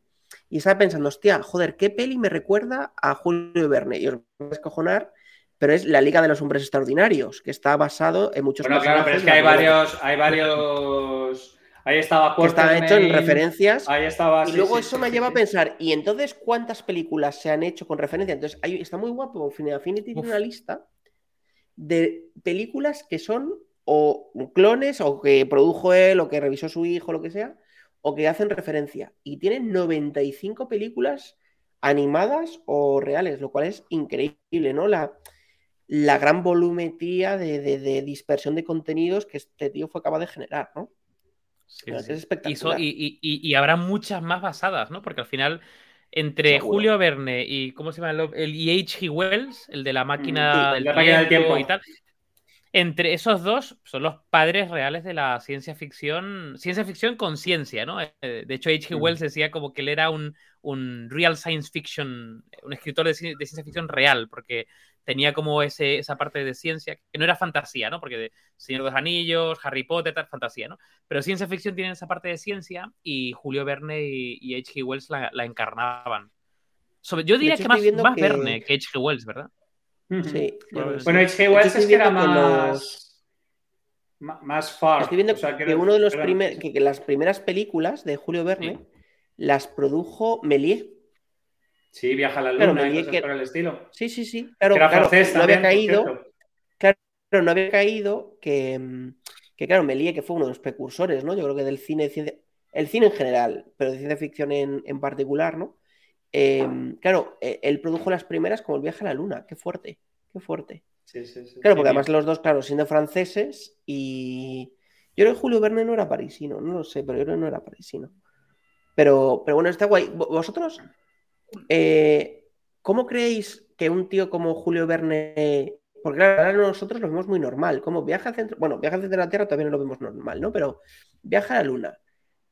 Y estaba pensando, hostia, joder, ¿qué peli me recuerda a Julio Verne? Y os voy a escojonar pero es la Liga de los Hombres Extraordinarios, que está basado en muchos Bueno, claro, pero es que hay varios, hay varios. Ahí estaba Que está hecho en referencias. Ahí estaba. Y luego eso me lleva a pensar, ¿y entonces cuántas películas se han hecho con referencia? Entonces, ahí está muy guapo. Affinity tiene una lista de películas que son o clones, o que produjo él, o que revisó su hijo, lo que sea, o que hacen referencia. Y tiene 95 películas animadas o reales, lo cual es increíble, ¿no? La, la gran volumetría de, dispersión de contenidos que este tío fue capaz de generar, ¿no? Es espectacular. Y, habrá muchas más basadas, ¿no? Porque al final, entre Julio Verne y, ¿cómo se llama? El E.H.G. Wells, el de la máquina, del, tiempo y tal, entre esos dos son los padres reales de la ciencia ficción, ciencia ficción con ciencia, ¿no? Eh, de hecho, H.G. Wells decía como que él era un, real science fiction, un escritor de, ciencia ficción real, porque tenía como ese, esa parte de ciencia, que no era fantasía, ¿no? Porque de Señor de los Anillos, Harry Potter, tal, fantasía, ¿no? Pero ciencia ficción tiene esa parte de ciencia y Julio Verne y, H.G. Wells la, encarnaban. yo diría que más, más Verne que H.G. Wells, ¿verdad? Sí. Bueno, H.G. Wells es que era más, más far. Estoy viendo que, uno de los primeros, que, las primeras películas de Julio Verne las produjo Méliès. Sí, viaja a la luna y por el estilo. Sí, sí, sí. Claro, claro no había caído. Claro, no había caído que, que claro, Méliès, que fue uno de los precursores, ¿no? Yo creo que del cine, el cine en general, pero de ciencia ficción en, en particular, ¿no? Em, claro, e, él produjo las primeras como el viaje a la luna. Qué fuerte, qué fuerte. Sí, sí, sí, claro, porque además los dos, claro, siendo franceses y. Yo creo que Julio Verne no era parisino, no lo sé, pero yo creo que no era parisino. Pero, pero bueno, está guay. ¿Vosotros eh, cómo creéis que un tío como Julio Verne. Porque claro, ahora nosotros lo vemos muy normal. Como viaja al centro. Bueno, viaja al centro de la Tierra no lo vemos normal, ¿no? Pero viaja a la Luna.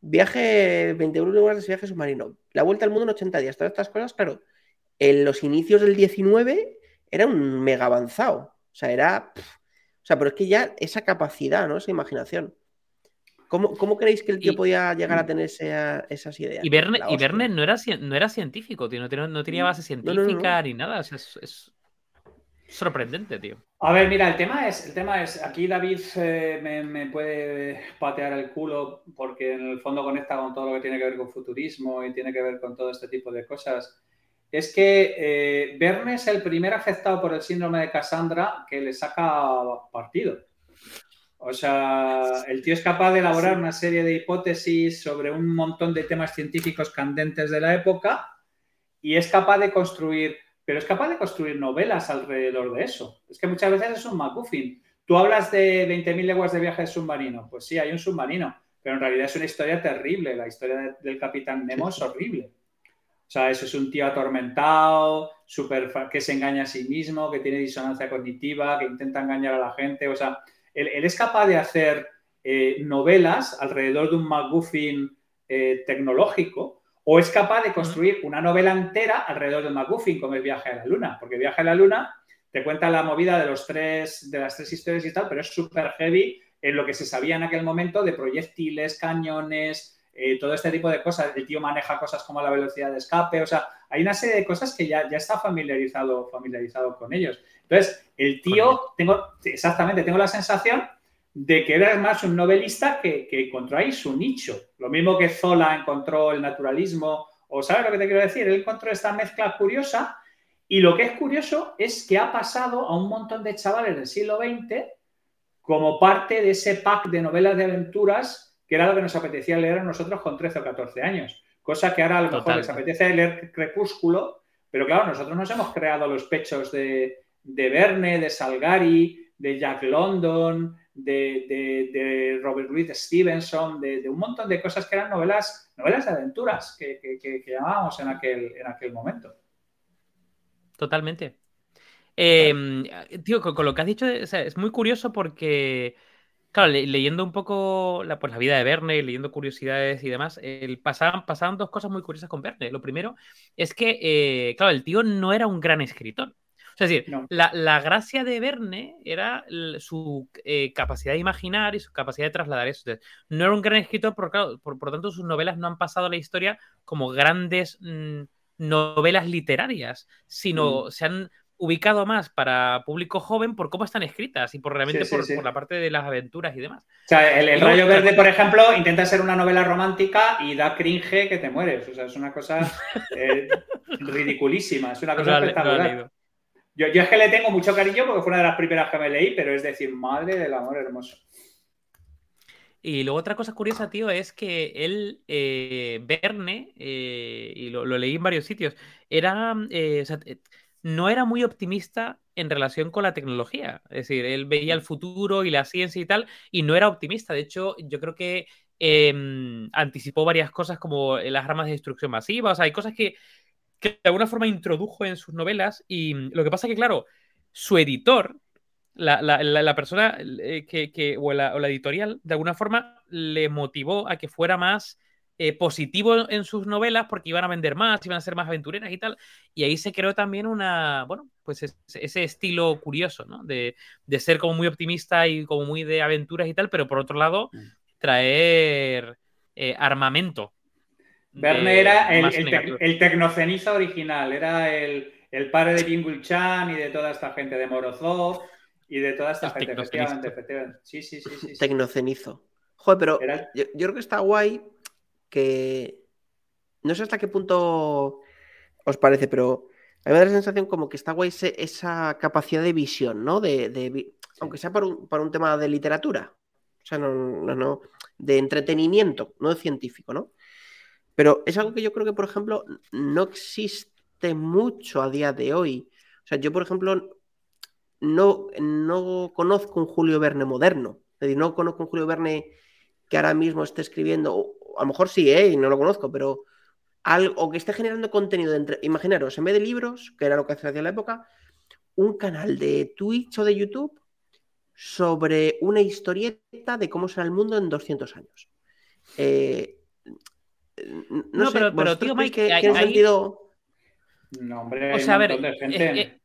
Viaje 21 lugares de viaje submarino. La vuelta al mundo en 80 días. Todas estas cosas, claro. En los inicios del 19 era un mega avanzado. O sea, era. O sea, pero es que ya esa capacidad, ¿no? Esa imaginación. ¿Cómo, cómo creéis que el tío podía llegar a tener esas ideas? Y Verne, y Verne no, era, no era científico, tío. No tenía, no tenía base científica ni nada. O sea, es sorprendente, tío. A ver, mira, el tema es, el tema es, aquí David eh, me, puede patear el culo porque en el fondo conecta con todo lo que tiene que ver con futurismo y tiene que ver con todo este tipo de cosas. Es que eh, Verne es el primer afectado por el síndrome de Cassandra que le saca partido. O sea, el tío es capaz de elaborar una serie de hipótesis sobre un montón de temas científicos candentes de la época y es capaz de construir pero es capaz de construir novelas alrededor de eso. Es que muchas veces es un MacGuffin. Tú hablas de 20.000 leguas de viaje de submarino. Pues sí, hay un submarino, pero en realidad es una historia terrible. La historia del capitán Nemo es horrible. O sea, eso es un tío atormentado, super, que se engaña a sí mismo, que tiene disonancia cognitiva, que intenta engañar a la gente. O sea, él, es capaz de hacer eh, novelas alrededor de un MacGuffin eh, tecnológico o es capaz de construir una novela entera alrededor de McGuffin, como el viaje a la luna, porque viaje a la luna te cuenta la movida de los tres, de las tres historias y tal, pero es súper heavy en lo que se sabía en aquel momento de proyectiles, cañones, eh, todo este tipo de cosas. El tío maneja cosas como la velocidad de escape, o sea, hay una serie de cosas que ya, ya está familiarizado, familiarizado con ellos. Entonces, el tío, tengo, exactamente, tengo la sensación de que era más un novelista que, que, encontró ahí su nicho. Lo mismo que Zola encontró el naturalismo, o ¿sabes lo que te quiero decir? Él encontró esta mezcla curiosa y lo que es curioso es que ha pasado a un montón de chavales del siglo XX como parte de ese pack de novelas de aventuras que era lo que nos apetecía leer a nosotros con 13 o 14 años. Cosa que ahora a lo mejor les apetece leer Crepúsculo, pero claro, nosotros nos hemos creado los pechos de, de Verne, de Salgari, de Jack London, de, Robert Louis Stevenson, de, un montón de cosas que eran novelas, novelas de aventuras que, llamábamos en aquel, en aquel momento. Totalmente. Em, tío, con, lo que has dicho, es muy curioso porque, claro, leyendo un poco la, pues, la vida de Verne, leyendo curiosidades y demás, pasaban, pasaban dos cosas muy curiosas con Verne. Lo primero es que, eh, claro, el tío no era un gran escritor es decir, la, gracia de Verne era su eh, capacidad de imaginar y su capacidad de trasladar eso. no era un gran escritor, por, por, lo tanto sus novelas no han pasado a la historia como grandes mm, novelas literarias, sino mm. se han ubicado más para público joven por cómo están escritas y por realmente por, la parte de las aventuras y demás. O sea, el, Rayo Verde, por ejemplo, intenta ser una novela romántica y da cringe que te mueres. O sea, es una cosa eh, (laughs) ridiculísima, es una cosa espectacular. Yo, es que le tengo mucho cariño porque fue una de las primeras que me leí, pero es decir, madre del amor hermoso. Y luego otra cosa curiosa, tío, es que él, eh, Verne, eh, y lo, leí en varios sitios, era, eh, no era muy optimista en relación con la tecnología. Es decir, él veía el futuro y la ciencia y tal, y no era optimista. De hecho, yo creo que em, anticipó varias cosas como las armas de destrucción masiva. O sea, hay cosas que, que de alguna forma introdujo en sus novelas y lo que pasa que, claro, su editor, la, persona eh, que, o, la, editorial, de alguna forma le motivó a que fuera más eh, positivo en sus novelas porque iban a vender más, iban a ser más aventureras y tal. Y ahí se creó también una, bueno, pues ese, estilo curioso, ¿no? De, ser como muy optimista y como muy de aventuras y tal, pero por otro lado, mm. traer eh, armamento Verne era el, tecnoceniza original, era el, padre de Jingul Chan y de toda esta gente, de Morozov y de toda esta gente, efectivamente, Sí, sí, sí, sí, Tecnocenizo. Joder, pero yo, creo que está guay que. No sé hasta qué punto os parece, pero a mí me da la sensación como que está guay esa capacidad de visión, ¿no? De, aunque sea para un, para un tema de literatura. O sea, no, no, no, de entretenimiento, no de científico, ¿no? Pero es algo que yo creo que, por ejemplo, no existe mucho a día de hoy. O sea, yo, por ejemplo, no, no conozco un Julio Verne moderno. Es decir, no conozco un Julio Verne que ahora mismo esté escribiendo, a lo mejor sí, ¿eh? y no lo conozco, pero algo que esté generando contenido entre, imaginaros, en vez de libros, que era lo que hacía en la época, un canal de Twitch o de YouTube sobre una historieta de cómo será el mundo en 200 años. Eh, No, pero, pero tío Mike, ¿qué, sentido? No, hombre, o sea, a ver,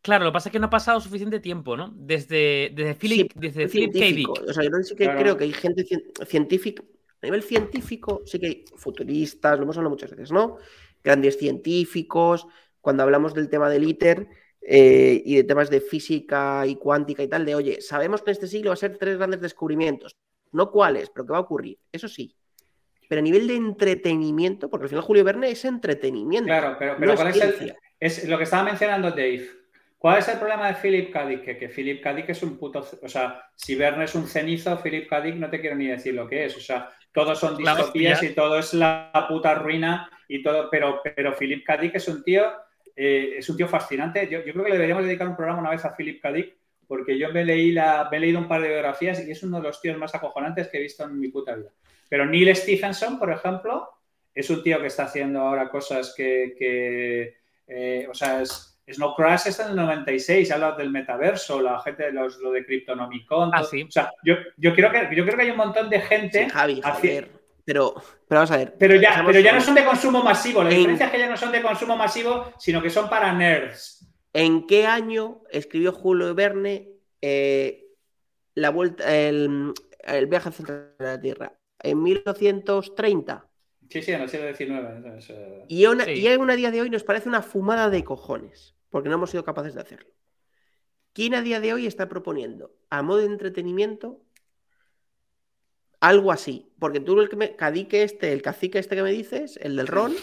claro, lo que pasa es que no ha pasado suficiente tiempo, ¿no? Desde, desde Philip, desde Philip K. Dick. O sea, yo no sé que creo que hay gente científica, a nivel científico, sí que hay futuristas, lo hemos hablado muchas veces, ¿no? Grandes científicos, cuando hablamos del tema del ITER eh, y de temas de física y cuántica y tal, de oye, sabemos que en este siglo va a ser tres grandes descubrimientos, no cuáles, pero qué va a ocurrir, eso sí. Pero a nivel de entretenimiento, porque al final Julio Verne es entretenimiento. Claro, pero, ¿cuál es, el, es lo que estaba mencionando Dave. ¿Cuál es el problema de Philip K. Dick? Que, Philip K. Dick es un puto. O sea, si Verne es un cenizo, Philip K. Dick no te quiero ni decir lo que es. O sea, todos son distopías y todo es la puta ruina y todo. Pero, pero Philip K. Dick es un tío. Eh, es un tío fascinante. Yo, creo que le deberíamos dedicar un programa una vez a Philip K. Dick, porque yo me, leí la, me he leído un par de biografías y es uno de los tíos más acojonantes que he visto en mi puta vida. Pero Neil Stephenson, por ejemplo, es un tío que está haciendo ahora cosas que, eh, o sea, es, Snow Crash está en el 96, habla del metaverso, la gente, los, lo de Cryptonomicon. Ah, sí. O sea, yo, creo que, yo creo que hay un montón de gente. Javi, pero, pero vamos a ver. Pero ya, pero ya no son de consumo masivo. La diferencia es que ya no son de consumo masivo, sino que son para nerds. ¿En qué año escribió Julio Verne eh, la vuelta, el, el viaje al centro de la Tierra? ¿En 1930? Sí, sí, en el siglo XIX. Eh, y, una, y a día de hoy nos parece una fumada de cojones, porque no hemos sido capaces de hacerlo. ¿Quién a día de hoy está proponiendo a modo de entretenimiento algo así? Porque tú el que me, cadique este, el cacique este que me dices, el del ron,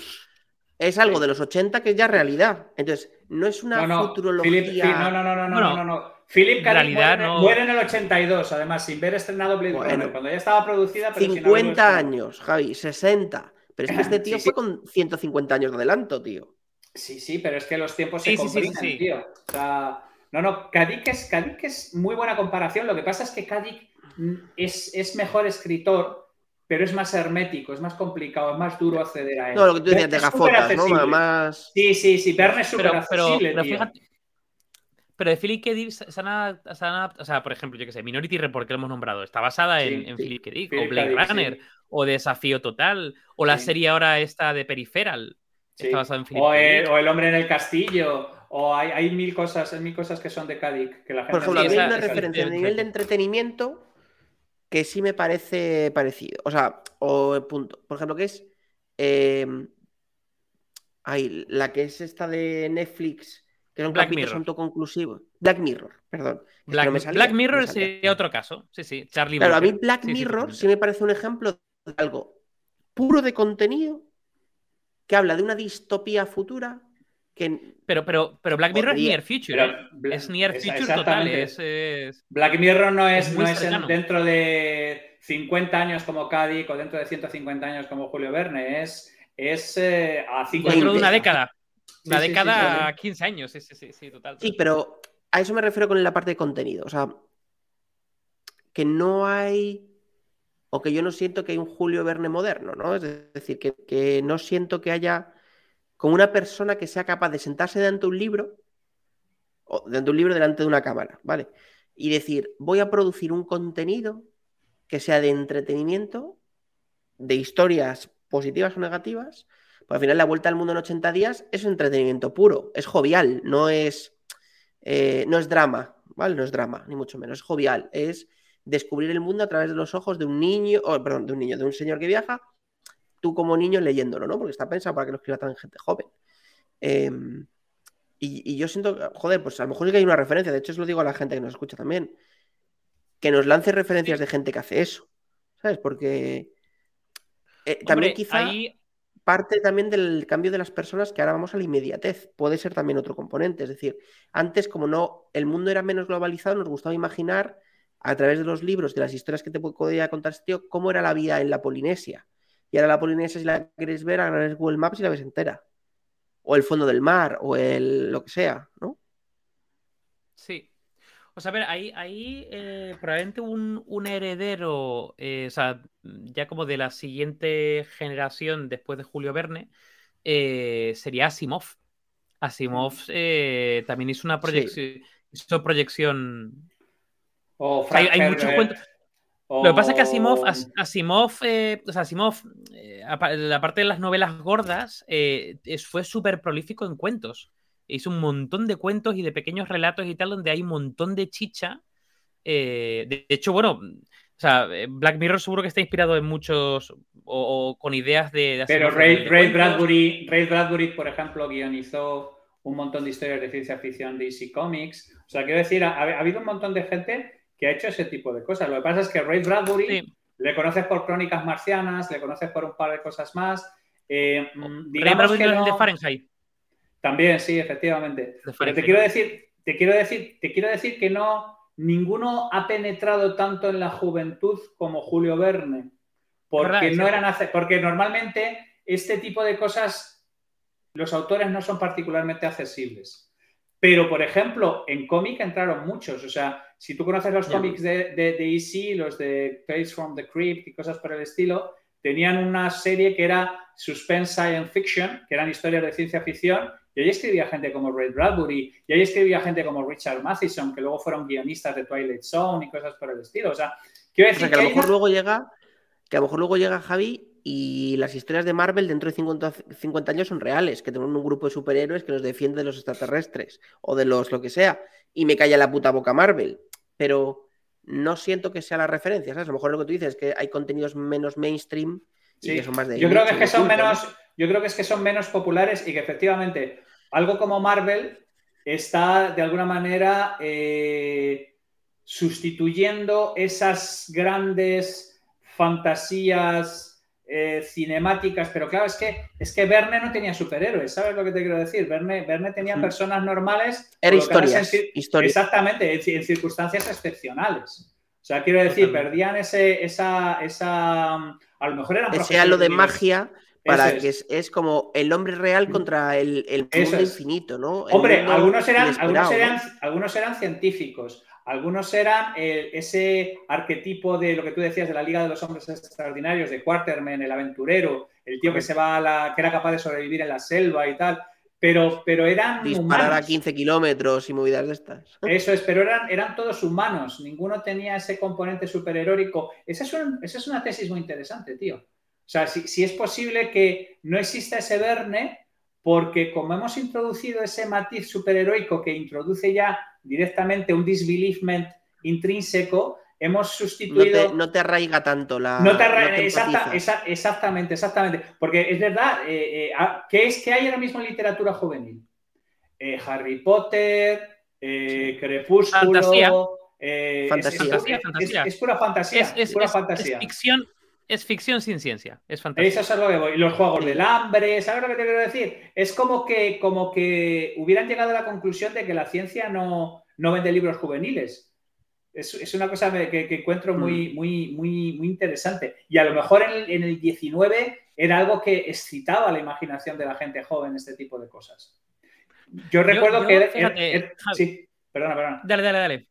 es algo de los 80 que es ya realidad. Entonces, no es una futurología. no, no, no, no, no, no, no. Philip K. muere, muere, en el 82, además, sin ver estrenado Blade Runner, cuando ya estaba producida. Pero 50 años, Javi, 60. Pero es que este (clears throat) tío fue con 150 años de adelanto, tío. Sí, sí, pero es que los tiempos se comprimen, tío. O sea, no, no, Kadik es, es muy buena comparación. Lo que pasa es que Kadik es, es mejor escritor, pero es más hermético, es más complicado, es más duro acceder a él. No, lo que tú decías de gafotas, ¿no? Más... Sí, sí, sí, Verne es súper accesible, pero, fíjate, pero de Philip K. Dick, o sea, por ejemplo, yo que sé, Minority Report que lo hemos nombrado, está basada en, Philip K. Dick, o Blade Runner, o Desafío Total, o la serie ahora esta de Peripheral, está basada en Philip o, el, o El hombre en el castillo, o hay, hay mil cosas, mil cosas que son de Kadik, que la gente... Por ejemplo, hay una referencia a nivel de entretenimiento que sí me parece parecido. O sea, o punto. Por ejemplo, que es... Eh, la que es esta de Netflix que un Black Mirror. autoconclusivo. Black Mirror, perdón. Black, Mirror sería otro caso. Sí, sí, Charlie Claro, a mí Black Mirror sí, me parece un ejemplo de algo puro de contenido que habla de una distopía futura que... Pero, pero, pero Black Mirror es Near Future. es Near Future total. Es, Black Mirror no es, no es dentro de 50 años como Cádiz o dentro de 150 años como Julio Verne. Es, es eh, a 50 Dentro de una década. La de cada 15 años, sí, sí, sí, total. Sí, pero a eso me refiero con la parte de contenido. O sea, que no hay. O que yo no siento que hay un Julio Verne moderno, ¿no? Es decir, que, no siento que haya como una persona que sea capaz de sentarse delante de un libro, o delante de un libro delante de una cámara, ¿vale? Y decir, voy a producir un contenido que sea de entretenimiento, de historias positivas o negativas, pues al final la vuelta al mundo en 80 días es entretenimiento puro, es jovial, no es, eh, no es drama, ¿vale? No es drama, ni mucho menos, es jovial, es descubrir el mundo a través de los ojos de un niño, perdón, de un niño, de un señor que viaja, tú como niño leyéndolo, ¿no? Porque está pensado para que lo escriba tan gente joven. Em, y, yo siento, joder, pues a lo mejor sí que hay una referencia, de hecho, eso lo digo a la gente que nos escucha también, que nos lance referencias de gente que hace eso, ¿sabes? Porque eh, también quizá parte también del cambio de las personas que ahora vamos a la inmediatez. Puede ser también otro componente. Es decir, antes, como no, el mundo era menos globalizado, nos gustaba imaginar a través de los libros, de las historias que te podía contar este tío, cómo era la vida en la Polinesia. Y ahora la Polinesia, si la quieres ver, es Google Maps y la ves entera. O el fondo del mar, o el lo que sea, ¿no? Sí, o sea, a ver, ahí, ahí eh, probablemente un, heredero, eh, o sea, ya como de la siguiente generación después de Julio Verne, eh, sería Asimov. Asimov también hizo una proyección. Hizo proyección. O Frank hay, muchos cuentos. Lo que pasa es que Asimov, Asimov, eh, o sea, Asimov eh, la parte de las novelas gordas, eh, fue súper prolífico en cuentos. Hizo un montón de cuentos y de pequeños relatos y tal, donde hay un montón de chicha. de, hecho, bueno, o sea, Black Mirror seguro que está inspirado en muchos o, con ideas de. Pero Ray, Bradbury, Ray Bradbury, por ejemplo, guionizó un montón de historias de ciencia ficción de DC Comics. O sea, quiero decir, ha habido un montón de gente que ha hecho ese tipo de cosas. Lo que pasa es que Ray Bradbury le conoces por Crónicas Marcianas, le conoces por un par de cosas más. Eh, mm, Ray Bradbury no... de Fahrenheit. También, sí, efectivamente. Pero te quiero decir, te quiero decir, te quiero decir que no, ninguno ha penetrado tanto en la juventud como Julio Verne. Porque no eran porque normalmente este tipo de cosas los autores no son particularmente accesibles. Pero, por ejemplo, en cómic entraron muchos. O sea, si tú conoces los cómics de, de, EC, los de Tales from the Crypt y cosas por el estilo, tenían una serie que era Suspense Science Fiction, que eran historias de ciencia ficción, y ahí escribía gente como Ray Bradbury, y ahí escribía gente como Richard Matheson, que luego fueron guionistas de Twilight Zone y cosas por el estilo. O sea, quiero decir que, a lo mejor luego llega, que a lo mejor luego llega Javi y las historias de Marvel dentro de 50, años son reales, que tenemos un grupo de superhéroes que nos defiende de los extraterrestres o de los lo que sea, y me calla la puta boca Marvel. Pero no siento que sea la referencia, ¿sabes? A lo mejor lo que tú dices es que hay contenidos menos mainstream y que son más de. Yo creo que es que son menos, yo creo que es que son menos populares y que efectivamente algo como Marvel está de alguna manera eh, sustituyendo esas grandes fantasías eh, cinemáticas, pero claro, es que, es que Verne no tenía superhéroes, ¿sabes lo que te quiero decir? Verne, Verne tenía personas normales. Era historia. Exactamente, en, circunstancias excepcionales. O sea, quiero decir, perdían ese, esa, esa, a lo mejor eran... Ese halo de magia para que es. como el hombre real contra el, el mundo infinito, ¿no? Hombre, algunos eran, algunos, eran, algunos eran científicos, algunos eran eh, ese arquetipo de lo que tú decías de la Liga de los Hombres Extraordinarios, de Quarterman, el aventurero, el tío que se va a la, que era capaz de sobrevivir en la selva y tal. Pero, pero eran. Disparar a 15 kilómetros y movidas de estas. Eso es, pero eran, eran todos humanos. Ninguno tenía ese componente superheróico. Esa es, esa es una tesis muy interesante, tío. O sea, si, si es posible que no exista ese Verne, porque como hemos introducido ese matiz superheroico que introduce ya directamente un disbeliefment intrínseco, hemos sustituido... No te, arraiga tanto la... No te arraiga, exactamente, exactamente. Porque es verdad, eh, eh, ah, ¿qué es que hay ahora mismo en literatura juvenil? Eh, Harry Potter, Crepúsculo... Fantasía. Es, pura fantasía. Es, pura fantasía. ficción es ficción sin ciencia, es fantasía. Eso es lo que voy. Los juegos del hambre, ¿sabes lo que te quiero decir? Es como que, como que hubieran llegado a la conclusión de que la ciencia no, no vende libros juveniles. Es, una cosa que, encuentro muy, mm. muy, muy, muy interesante. Y a lo mejor en el, 19 era algo que excitaba la imaginación de la gente joven, este tipo de cosas. Yo recuerdo que. sí, perdona, perdona. Dale, dale, dale.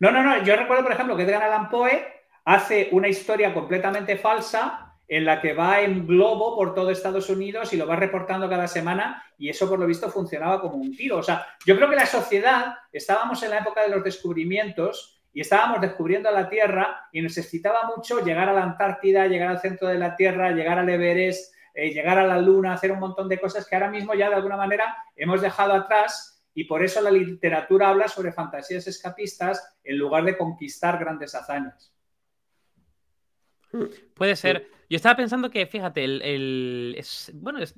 No, no, no. Yo recuerdo, por ejemplo, que Edgar Allan Poe hace una historia completamente falsa en la que va en globo por todo Estados Unidos y lo va reportando cada semana y eso por lo visto funcionaba como un tiro. O sea, yo creo que la sociedad, estábamos en la época de los descubrimientos y estábamos descubriendo la Tierra y nos excitaba mucho llegar a la Antártida, llegar al centro de la Tierra, llegar al Everest, eh, llegar a la Luna, hacer un montón de cosas que ahora mismo ya de alguna manera hemos dejado atrás y por eso la literatura habla sobre fantasías escapistas en lugar de conquistar grandes hazañas. Puede ser. Yo estaba pensando que, fíjate, el, es, bueno, es,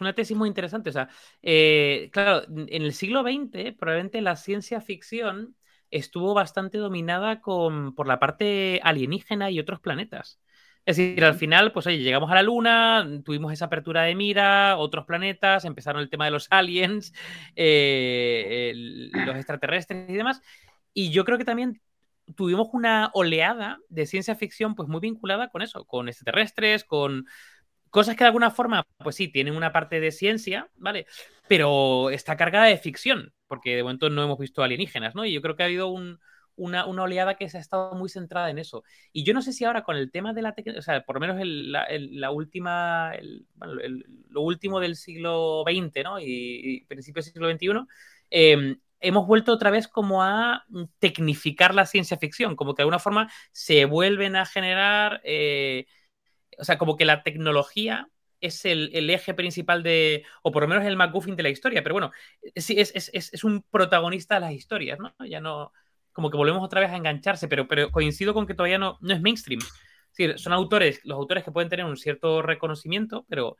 una tesis muy interesante. O sea, eh, claro, en el siglo XX probablemente la ciencia ficción estuvo bastante dominada con, por la parte alienígena y otros planetas. Es decir, al final, pues oye, llegamos a la Luna, tuvimos esa apertura de mira, otros planetas, empezaron el tema de los aliens, eh, los extraterrestres y demás. Y yo creo que también tuvimos una oleada de ciencia ficción pues muy vinculada con eso, con extraterrestres, con cosas que de alguna forma, pues sí, tienen una parte de ciencia, ¿vale? Pero está cargada de ficción, porque de momento no hemos visto alienígenas, ¿no? Y yo creo que ha habido una, oleada que se ha estado muy centrada en eso. Y yo no sé si ahora con el tema de la tecnología, o sea, por lo menos la, última, lo último del siglo XX, ¿no? Y, principios del siglo XXI, eh, hemos vuelto otra vez como a tecnificar la ciencia ficción, como que de alguna forma se vuelven a generar, eh, o sea, como que la tecnología es el, eje principal de, o por lo menos el McGuffin de la historia, pero bueno, sí, es, es, un protagonista de las historias, ¿no? Ya no, como que volvemos otra vez a engancharse, pero, pero coincido con que todavía no, no es mainstream. Es son autores, los autores que pueden tener un cierto reconocimiento, pero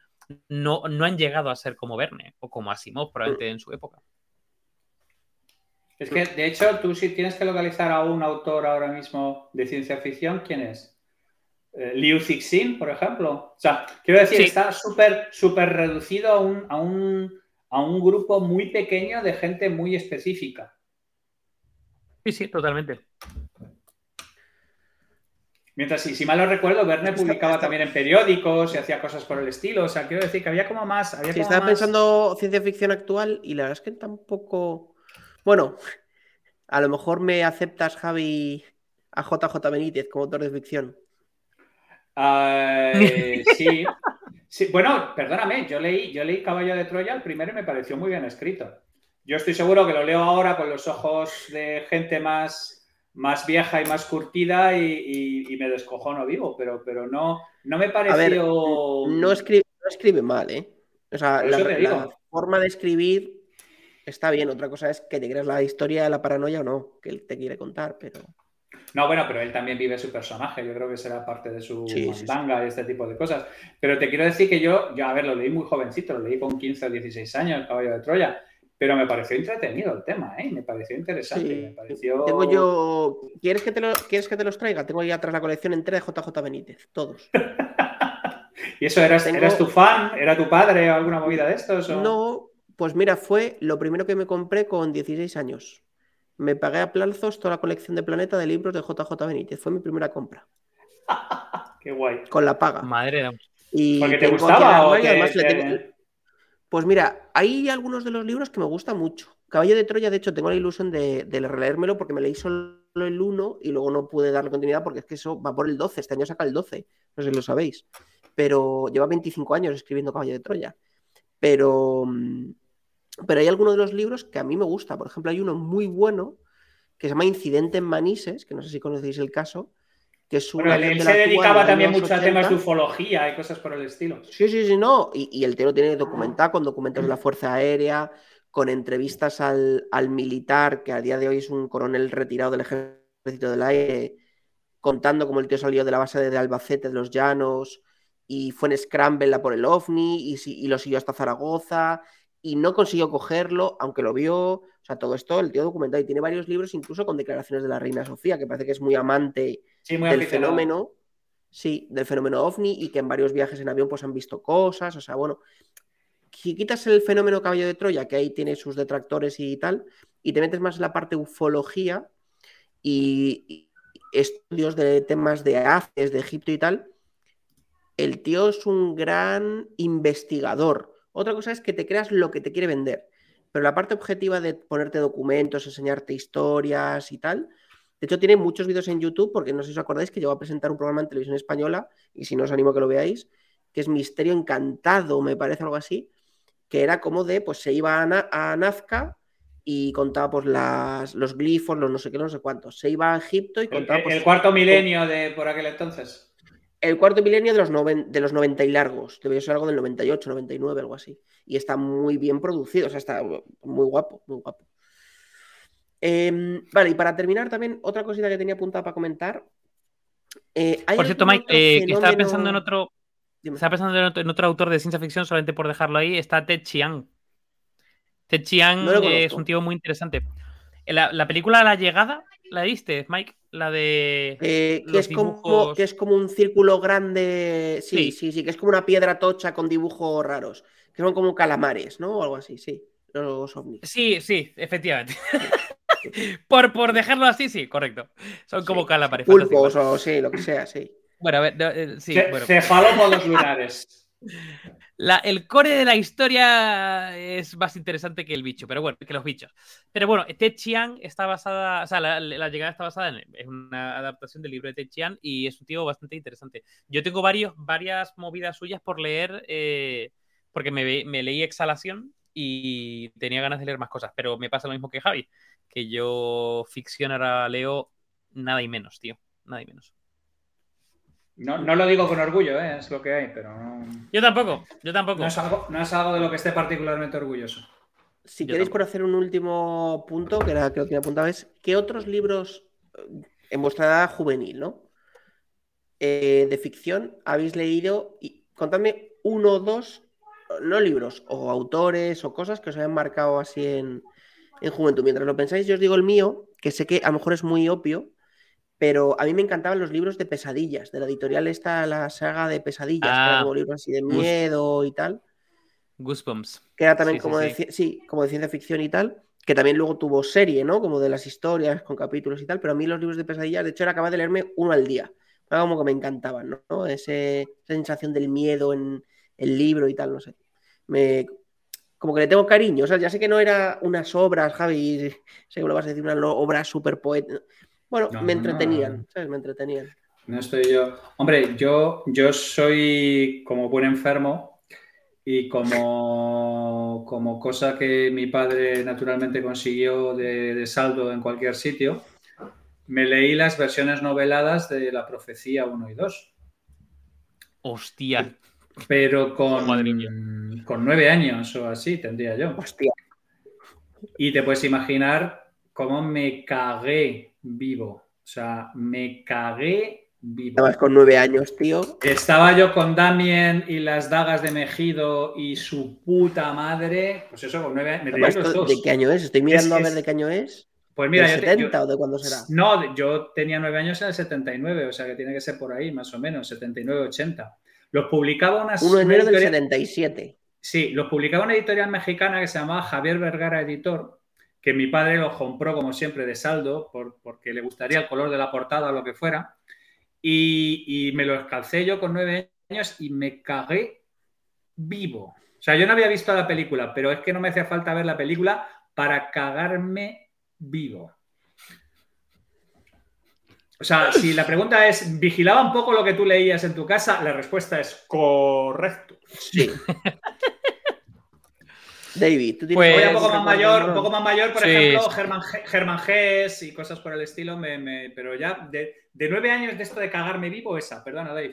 no, no han llegado a ser como Verne o como Asimov probablemente en su época. Es que, de hecho, tú si tienes que localizar a un autor ahora mismo de ciencia ficción, ¿quién es? Eh, Liu Cixin, por ejemplo. O sea, quiero decir, está súper súper reducido a un, a, un, a un grupo muy pequeño de gente muy específica. Sí, sí, totalmente. Mientras, si, si mal no recuerdo, Verne publicaba también en periódicos y hacía cosas por el estilo. O sea, quiero decir que había como más. Había estaba pensando ciencia ficción actual y la verdad es que tampoco. Bueno, a lo mejor me aceptas, Javi, a JJ Benítez como autor de ficción. (laughs) sí. sí. Bueno, perdóname, yo leí, yo leí Caballo de Troya el primero y me pareció muy bien escrito. Yo estoy seguro que lo leo ahora con los ojos de gente más, más vieja y más curtida y, me descojono vivo, pero, pero no, no me pareció. no, escribe, no escribe mal, ¿eh? O sea, la, forma de escribir está bien. Otra cosa es que te creas la historia de la paranoia o no, que él te quiere contar, pero. No, bueno, pero él también vive su personaje. Yo creo que será parte de su sí, y este tipo de cosas. Pero te quiero decir que yo, yo, a ver, lo leí muy jovencito, lo leí con 15 o 16 años, El Caballo de Troya. Pero me pareció entretenido el tema, ¿eh? Me pareció interesante. Me pareció... Tengo yo. ¿Quieres que, te ¿Quieres que te los traiga? Tengo ahí atrás la colección entera de JJ Benítez, todos. (laughs) ¿Y eso eras, eras tu fan? ¿Era tu padre o alguna movida de estos? No, pues mira, fue lo primero que me compré con 16 años. Me pagué a plazos toda la colección de Planeta de libros de JJ Benítez. Fue mi primera compra. (laughs) Qué guay. Con la paga. Madre y ¿Porque te gustaba? O Pues mira, hay algunos de los libros que me gustan mucho. Caballo de Troya, de hecho, tengo la ilusión de, de releérmelo porque me leí solo el 1 y luego no pude darle continuidad porque es que eso va por el 12. Este año saca el 12. No sé si lo sabéis. Pero lleva 25 años escribiendo Caballo de Troya. Pero mm, pero hay algunos de los libros que a mí me gusta. Por ejemplo, hay uno muy bueno que se llama Incidente en Manises, que no sé si conocéis el caso, que es un él se dedicaba también mucho a temas de ufología y cosas por el estilo. Sí, sí, sí, no. Y, el tío tiene documentado con documentos de la Fuerza Aérea, con entrevistas al, militar, que a día de hoy es un coronel retirado del Ejército del Aire, contando cómo el tío salió de la base de Albacete, de los Llanos, y fue en Scramble por el OVNI, y, y lo siguió hasta Zaragoza, y no consiguió cogerlo, aunque lo vio, o sea, todo esto, el tío documentado y tiene varios libros incluso con declaraciones de la reina Sofía, que parece que es muy amante del fenómeno, sí, del fenómeno ovni y que en varios viajes en avión pues han visto cosas, o sea, bueno, si quitas el fenómeno caballo de Troya, que ahí tiene sus detractores y tal, y te metes más en la parte ufología y, estudios de temas de haces de Egipto y tal, el tío es un gran investigador otra cosa es que te creas lo que te quiere vender. Pero la parte objetiva de ponerte documentos, enseñarte historias y tal, de hecho tiene muchos vídeos en YouTube, porque no sé si os acordáis que llegó a presentar un programa en televisión española, y si no os animo a que lo veáis, que es Misterio Encantado, me parece algo así, que era como de, pues se iba a, Nazca y contaba pues las, los glifos, los no sé qué, no sé cuántos. Se iba a Egipto y contaba... El, pues, el cuarto milenio de por aquel entonces. El cuarto milenio de los, de los 90 y largos. Debe ser algo del 98, 99, algo así. Y está muy bien producido, o sea, está muy guapo, muy guapo. Em, vale, y para terminar también, otra cosita que tenía apuntada para comentar. Eh, por cierto, Mike, eh, que estaba pensando en otro. Estaba pensando en otro, autor de ciencia ficción, solamente por dejarlo ahí, está Ted Chiang. Ted Chiang es un tío muy interesante. La, la película La Llegada, ¿la viste, Mike? La de. Eh, que, es como, que es como un círculo grande. Sí, sí, sí, que es como una piedra tocha con dibujos raros. Que son como calamares, ¿no? O algo así, sí. Los ovnis. Sí, sí, efectivamente. (laughs) por, por dejarlo así, sí, correcto. Son como calamares. Pulpos o sí, lo que sea, sí. Bueno, a ver, eh, sí. bueno. Cefalópodos lunares el core de la historia es más interesante que el bicho, pero bueno, que los bichos. Pero bueno, Ted Chiang está basada, o sea, la, llegada está basada en, una adaptación del libro de Ted Chiang y es un tío bastante interesante. Yo tengo varias movidas suyas por leer, eh, porque me, leí Exhalación y tenía ganas de leer más cosas, pero me pasa lo mismo que Javi, que yo ficción ahora leo nada y menos, tío, nada y menos. No, no lo digo con orgullo, ¿eh? es lo que hay, pero no. Yo tampoco, yo tampoco. No es algo, no es algo de lo que esté particularmente orgulloso. Si Yo queréis tampoco. por hacer un último punto, que era que lo tenía apuntado, es ¿qué otros libros eh, en vuestra edad juvenil, ¿no? Eh, de ficción habéis leído y contadme uno o dos, no libros, o autores o cosas que os hayan marcado así en, en juventud. Mientras lo pensáis, yo os digo el mío, que sé que a lo mejor es muy obvio, pero a mí me encantaban los libros de pesadillas, de la editorial esta, la saga de pesadillas, que Ah, como libros así de miedo y tal Goosebumps. que era también Sí, sí, como, de, sí. como de ciencia ficción y tal, que también luego tuvo serie, ¿no? Como de las historias con capítulos y tal, pero a mí los libros de pesadillas, de hecho, era capaz de leerme uno al día. Era como que me encantaban, ¿no? Ese- esa sensación del miedo en el libro y tal, no sé. Me, como que le tengo cariño, o sea, ya sé que no era unas obras, Javi, (laughs) sé que lo vas a decir, una obra súper poeta. Bueno, No, me no, no. entretenían, ¿sabes? Me entretenían. No estoy yo. Hombre, yo, yo soy como buen enfermo y como, como cosa que mi padre naturalmente consiguió de, de saldo en cualquier sitio, me leí las versiones noveladas de La Profecía 1 y 2, Hostia. pero con, con nueve años o así tendría yo. Hostia. Y te puedes imaginar cómo me cagué vivo. O sea, me cagué vivo. Además, con nueve años, tío. Estaba yo con Damien y las dagas de Mejido y su puta madre. Pues eso, con nueve años. Me Además, los ¿esto dos. ¿De qué año es? Estoy mirando Es- a ver de qué año es. Pues mira, ¿Del yo, te- 70 yo- o de cuándo será? No, yo tenía nueve años en el 79, o sea que tiene que ser por ahí, más o menos, 79-80. Los publicaba unas. 1 de una enero del editorial- 77. Sí, los publicaba una editorial mexicana que se llamaba Javier Vergara Editor, que mi padre los compró como siempre de saldo, por- porque le gustaría el color de la portada o lo que fuera. Y, y me los calcé yo con nueve años y me cagué vivo. O sea, yo no había visto la película, pero es que no me hacía falta ver la película para cagarme vivo. O sea, si la pregunta es, ¿vigilaba un poco lo que tú leías en tu casa? La respuesta es correcto. Sí. (laughs) David, tú tienes Pues- Voy algún un poco más mayor, un poco más mayor, por Sí, ejemplo. Germán, Ge- Germán Gess y cosas por el estilo, me, me- pero ya de, de nueve años de esto de cagarme vivo, esa, perdona, Dave.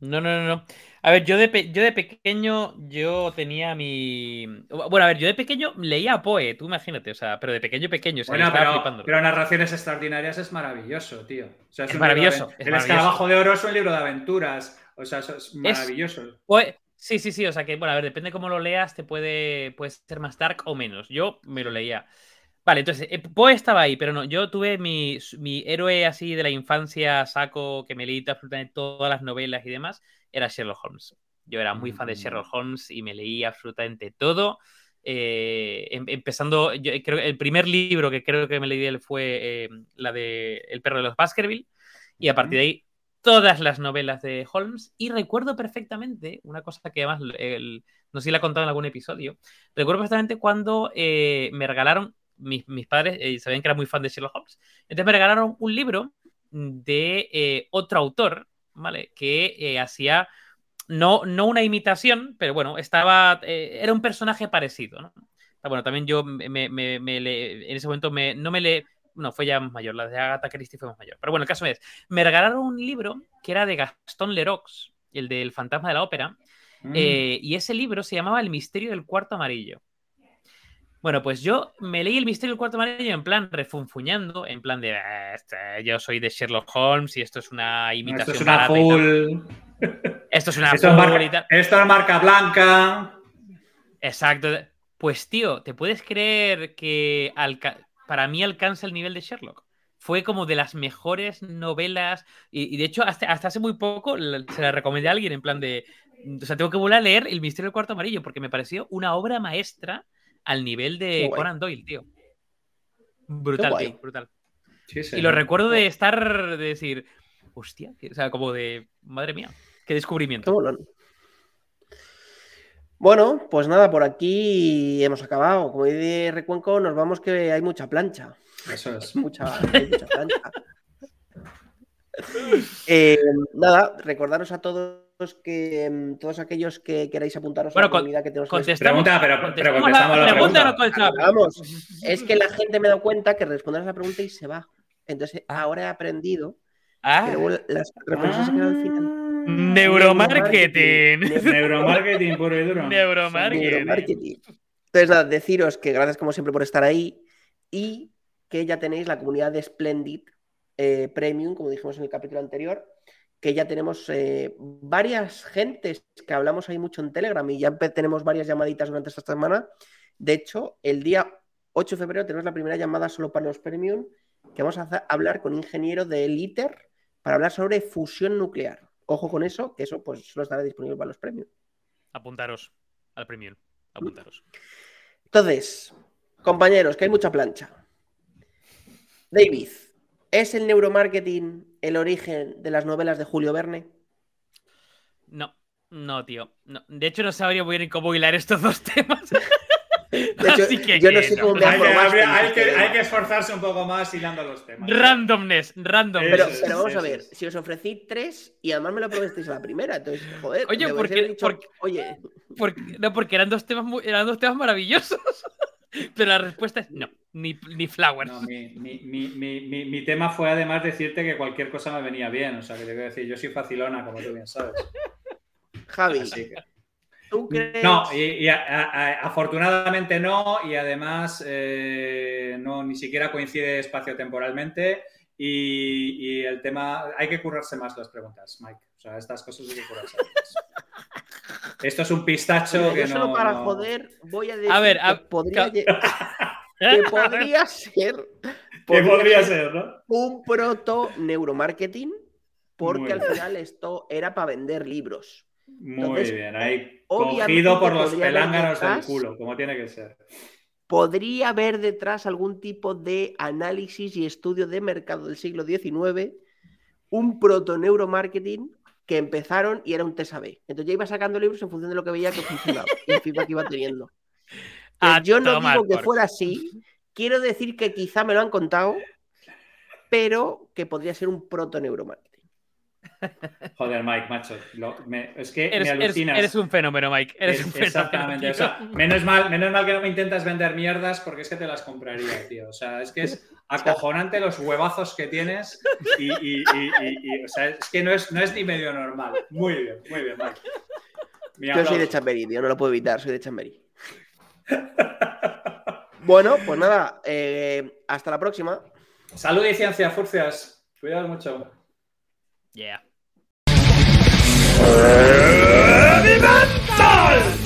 No, no, no, no. A ver, yo de, pe- yo de pequeño, yo tenía mi... Bueno, a ver, yo de pequeño leía a Poe, tú imagínate, o sea, pero de pequeño, pequeño, o sea, Bueno, pero, flipándolo. pero Narraciones Extraordinarias es maravilloso, tío. O sea, Es un maravilloso, de- es el maravilloso. escarabajo de oro es un libro de aventuras. O sea, eso es maravilloso. Poe- sí, sí, sí, o sea que, bueno, a ver, depende cómo lo leas, te puede, puede ser más dark o menos. Yo me lo leía. Vale, entonces, eh, Poe estaba ahí, pero no, yo tuve mi, mi héroe así de la infancia, saco, que me leí absolutamente todas las novelas y demás, era Sherlock Holmes. Yo era muy fan de Mm. Sherlock Holmes y me leí absolutamente todo. Eh, em- empezando, yo creo que el primer libro que creo que me leí de él fue eh, la de El perro de los Baskerville, y a partir de ahí todas las novelas de Holmes. Y recuerdo perfectamente una cosa que además el- no sé si la he contado en algún episodio. Recuerdo perfectamente cuando eh, me regalaron, mis, mis padres eh, sabían que era muy fan de Sherlock Holmes, entonces me regalaron un libro de eh, otro autor, ¿vale? Que hacía no, no una imitación, pero bueno, estaba. era un personaje parecido, ¿no? Bueno, también yo me- me le- en ese momento me, no me le. No, fue ya más mayor, la de Agatha Christie fue más mayor. Pero bueno, el caso es, me regalaron un libro que era de Gastón Lerox, el del fantasma de la ópera, Mm. eh, y ese libro se llamaba El misterio del cuarto amarillo. Bueno, pues yo me leí El misterio del cuarto amarillo en plan refunfuñando, en plan de "Ah, este, yo soy de Sherlock Holmes y esto es una imitación. esto es una full. Esto es una Esto es, y marca, tal. esto es marca blanca. Exacto. Pues tío, ¿te puedes creer que alca- para mí alcanza el nivel de Sherlock? Fue como de las mejores novelas y, y de hecho hasta, hasta hace muy poco la- se la recomendé a alguien en plan de, o sea, tengo que volver a leer El misterio del cuarto amarillo porque me pareció una obra maestra al nivel Qué de. Conan Doyle, tío. Brutal, tío, brutal. Sí, Y sí. lo recuerdo de estar, de decir, hostia, o sea, como de, madre mía, qué Qué descubrimiento. molón. Bueno, pues nada, por aquí hemos acabado. Como dice Recuenco, nos vamos que hay mucha plancha. Eso es. Mucha, hay mucha plancha. (laughs) Eh, nada, recordaros a todos que mm, todos aquellos que queráis apuntaros Bueno, a la con- comunidad que tenemos en Contestamos, Pregunta, pero- pero contestamos contestamos la pregunta o no pregunta. contestamos? Vamos, es que la gente me da cuenta que respondes a la pregunta y se va. Entonces, Ah. ahora he aprendido Ah, que luego las respuestas se quedan al final. Neuromarketing. Neuromarketing puro y duro. Neuromarketing. Neuromarketing. Entonces, nada, deciros que gracias como siempre por estar ahí y que ya tenéis la comunidad de Splendid eh, Premium, como dijimos en el capítulo anterior, que ya tenemos eh, varias gentes que hablamos ahí mucho en Telegram y ya tenemos varias llamaditas durante esta semana. De hecho, el día 8 de febrero tenemos la primera llamada solo para los Premium, que vamos a hablar con un ingeniero del ITER para hablar sobre fusión nuclear. Ojo con eso, que eso pues solo estará disponible para los Premium. Apuntaros al premium. Apuntaros. Entonces, compañeros, que hay mucha plancha. David, ¿es el neuromarketing el origen de las novelas de Julio Verne? No, no, tío. No. De hecho, no sabría muy bien cómo hilar estos dos (laughs) temas. De hecho, Así que yo no sé cómo me Hay que, aprobaste habría- hay en que- hay tema. que esforzarse un poco más hilando los temas. Randomness, randomness. Pero, vamos a ver, si os ofrecí tres y además me lo aprobasteis a la primera, entonces, joder, Oye, porque- haber dicho, porque- oye, Porque, no, porque eran dos temas muy- eran dos temas maravillosos. (laughs) Pero la respuesta es no, ni, ni flowers. No, mi, mi- mi- mi- tema fue además decirte que cualquier cosa me venía bien. O sea, que te quiero decir, yo soy facilona, como tú bien sabes. Javi, Así que- ¿tú crees? No, y, y a- a- a- afortunadamente no, y además eh, no ni siquiera coincide espacio-temporalmente. Y, y el tema, hay que currarse más las preguntas, Mike. O sea, estas cosas hay que currarse más. (laughs) Esto es un pistacho Mira, que yo solo no. para no- joder voy a decir A ver, que, podría, (laughs) que podría ser ¿Qué podría ser, no? un proto neuromarketing porque al final esto era para vender libros. Muy Entonces, bien, ahí cogido por los pelánganos del culo, como tiene que ser. ¿Podría haber detrás algún tipo de análisis y estudio de mercado del siglo XIX? Un proto neuromarketing que empezaron y era un test AB. Entonces ya iba sacando libros en función de lo que veía que funcionaba (laughs) y el feedback que iba teniendo. A Entonces, yo no digo que por fuera así. Quiero decir que quizá me lo han contado, pero que podría ser un proto neuromarketing. Joder, Mike, macho. lo- me- es que Eres, me alucinas. eres un fenómeno, Mike. Eres Es- un fenómeno. exactamente. O sea, menos, mal, menos mal que no me intentas vender mierdas porque es que te las compraría, tío. O sea, es que es acojonante los huevazos que tienes y, y- y- y- y- o sea, es que no es, no es ni medio normal. Muy bien, muy bien, Mike. Mi Yo soy de. Chamberí, tío, no lo puedo evitar, soy de Chamberí. bueno, pues nada, eh, hasta la próxima. Salud y ciencia, furcias. Cuidado mucho. Yeah. Wie man!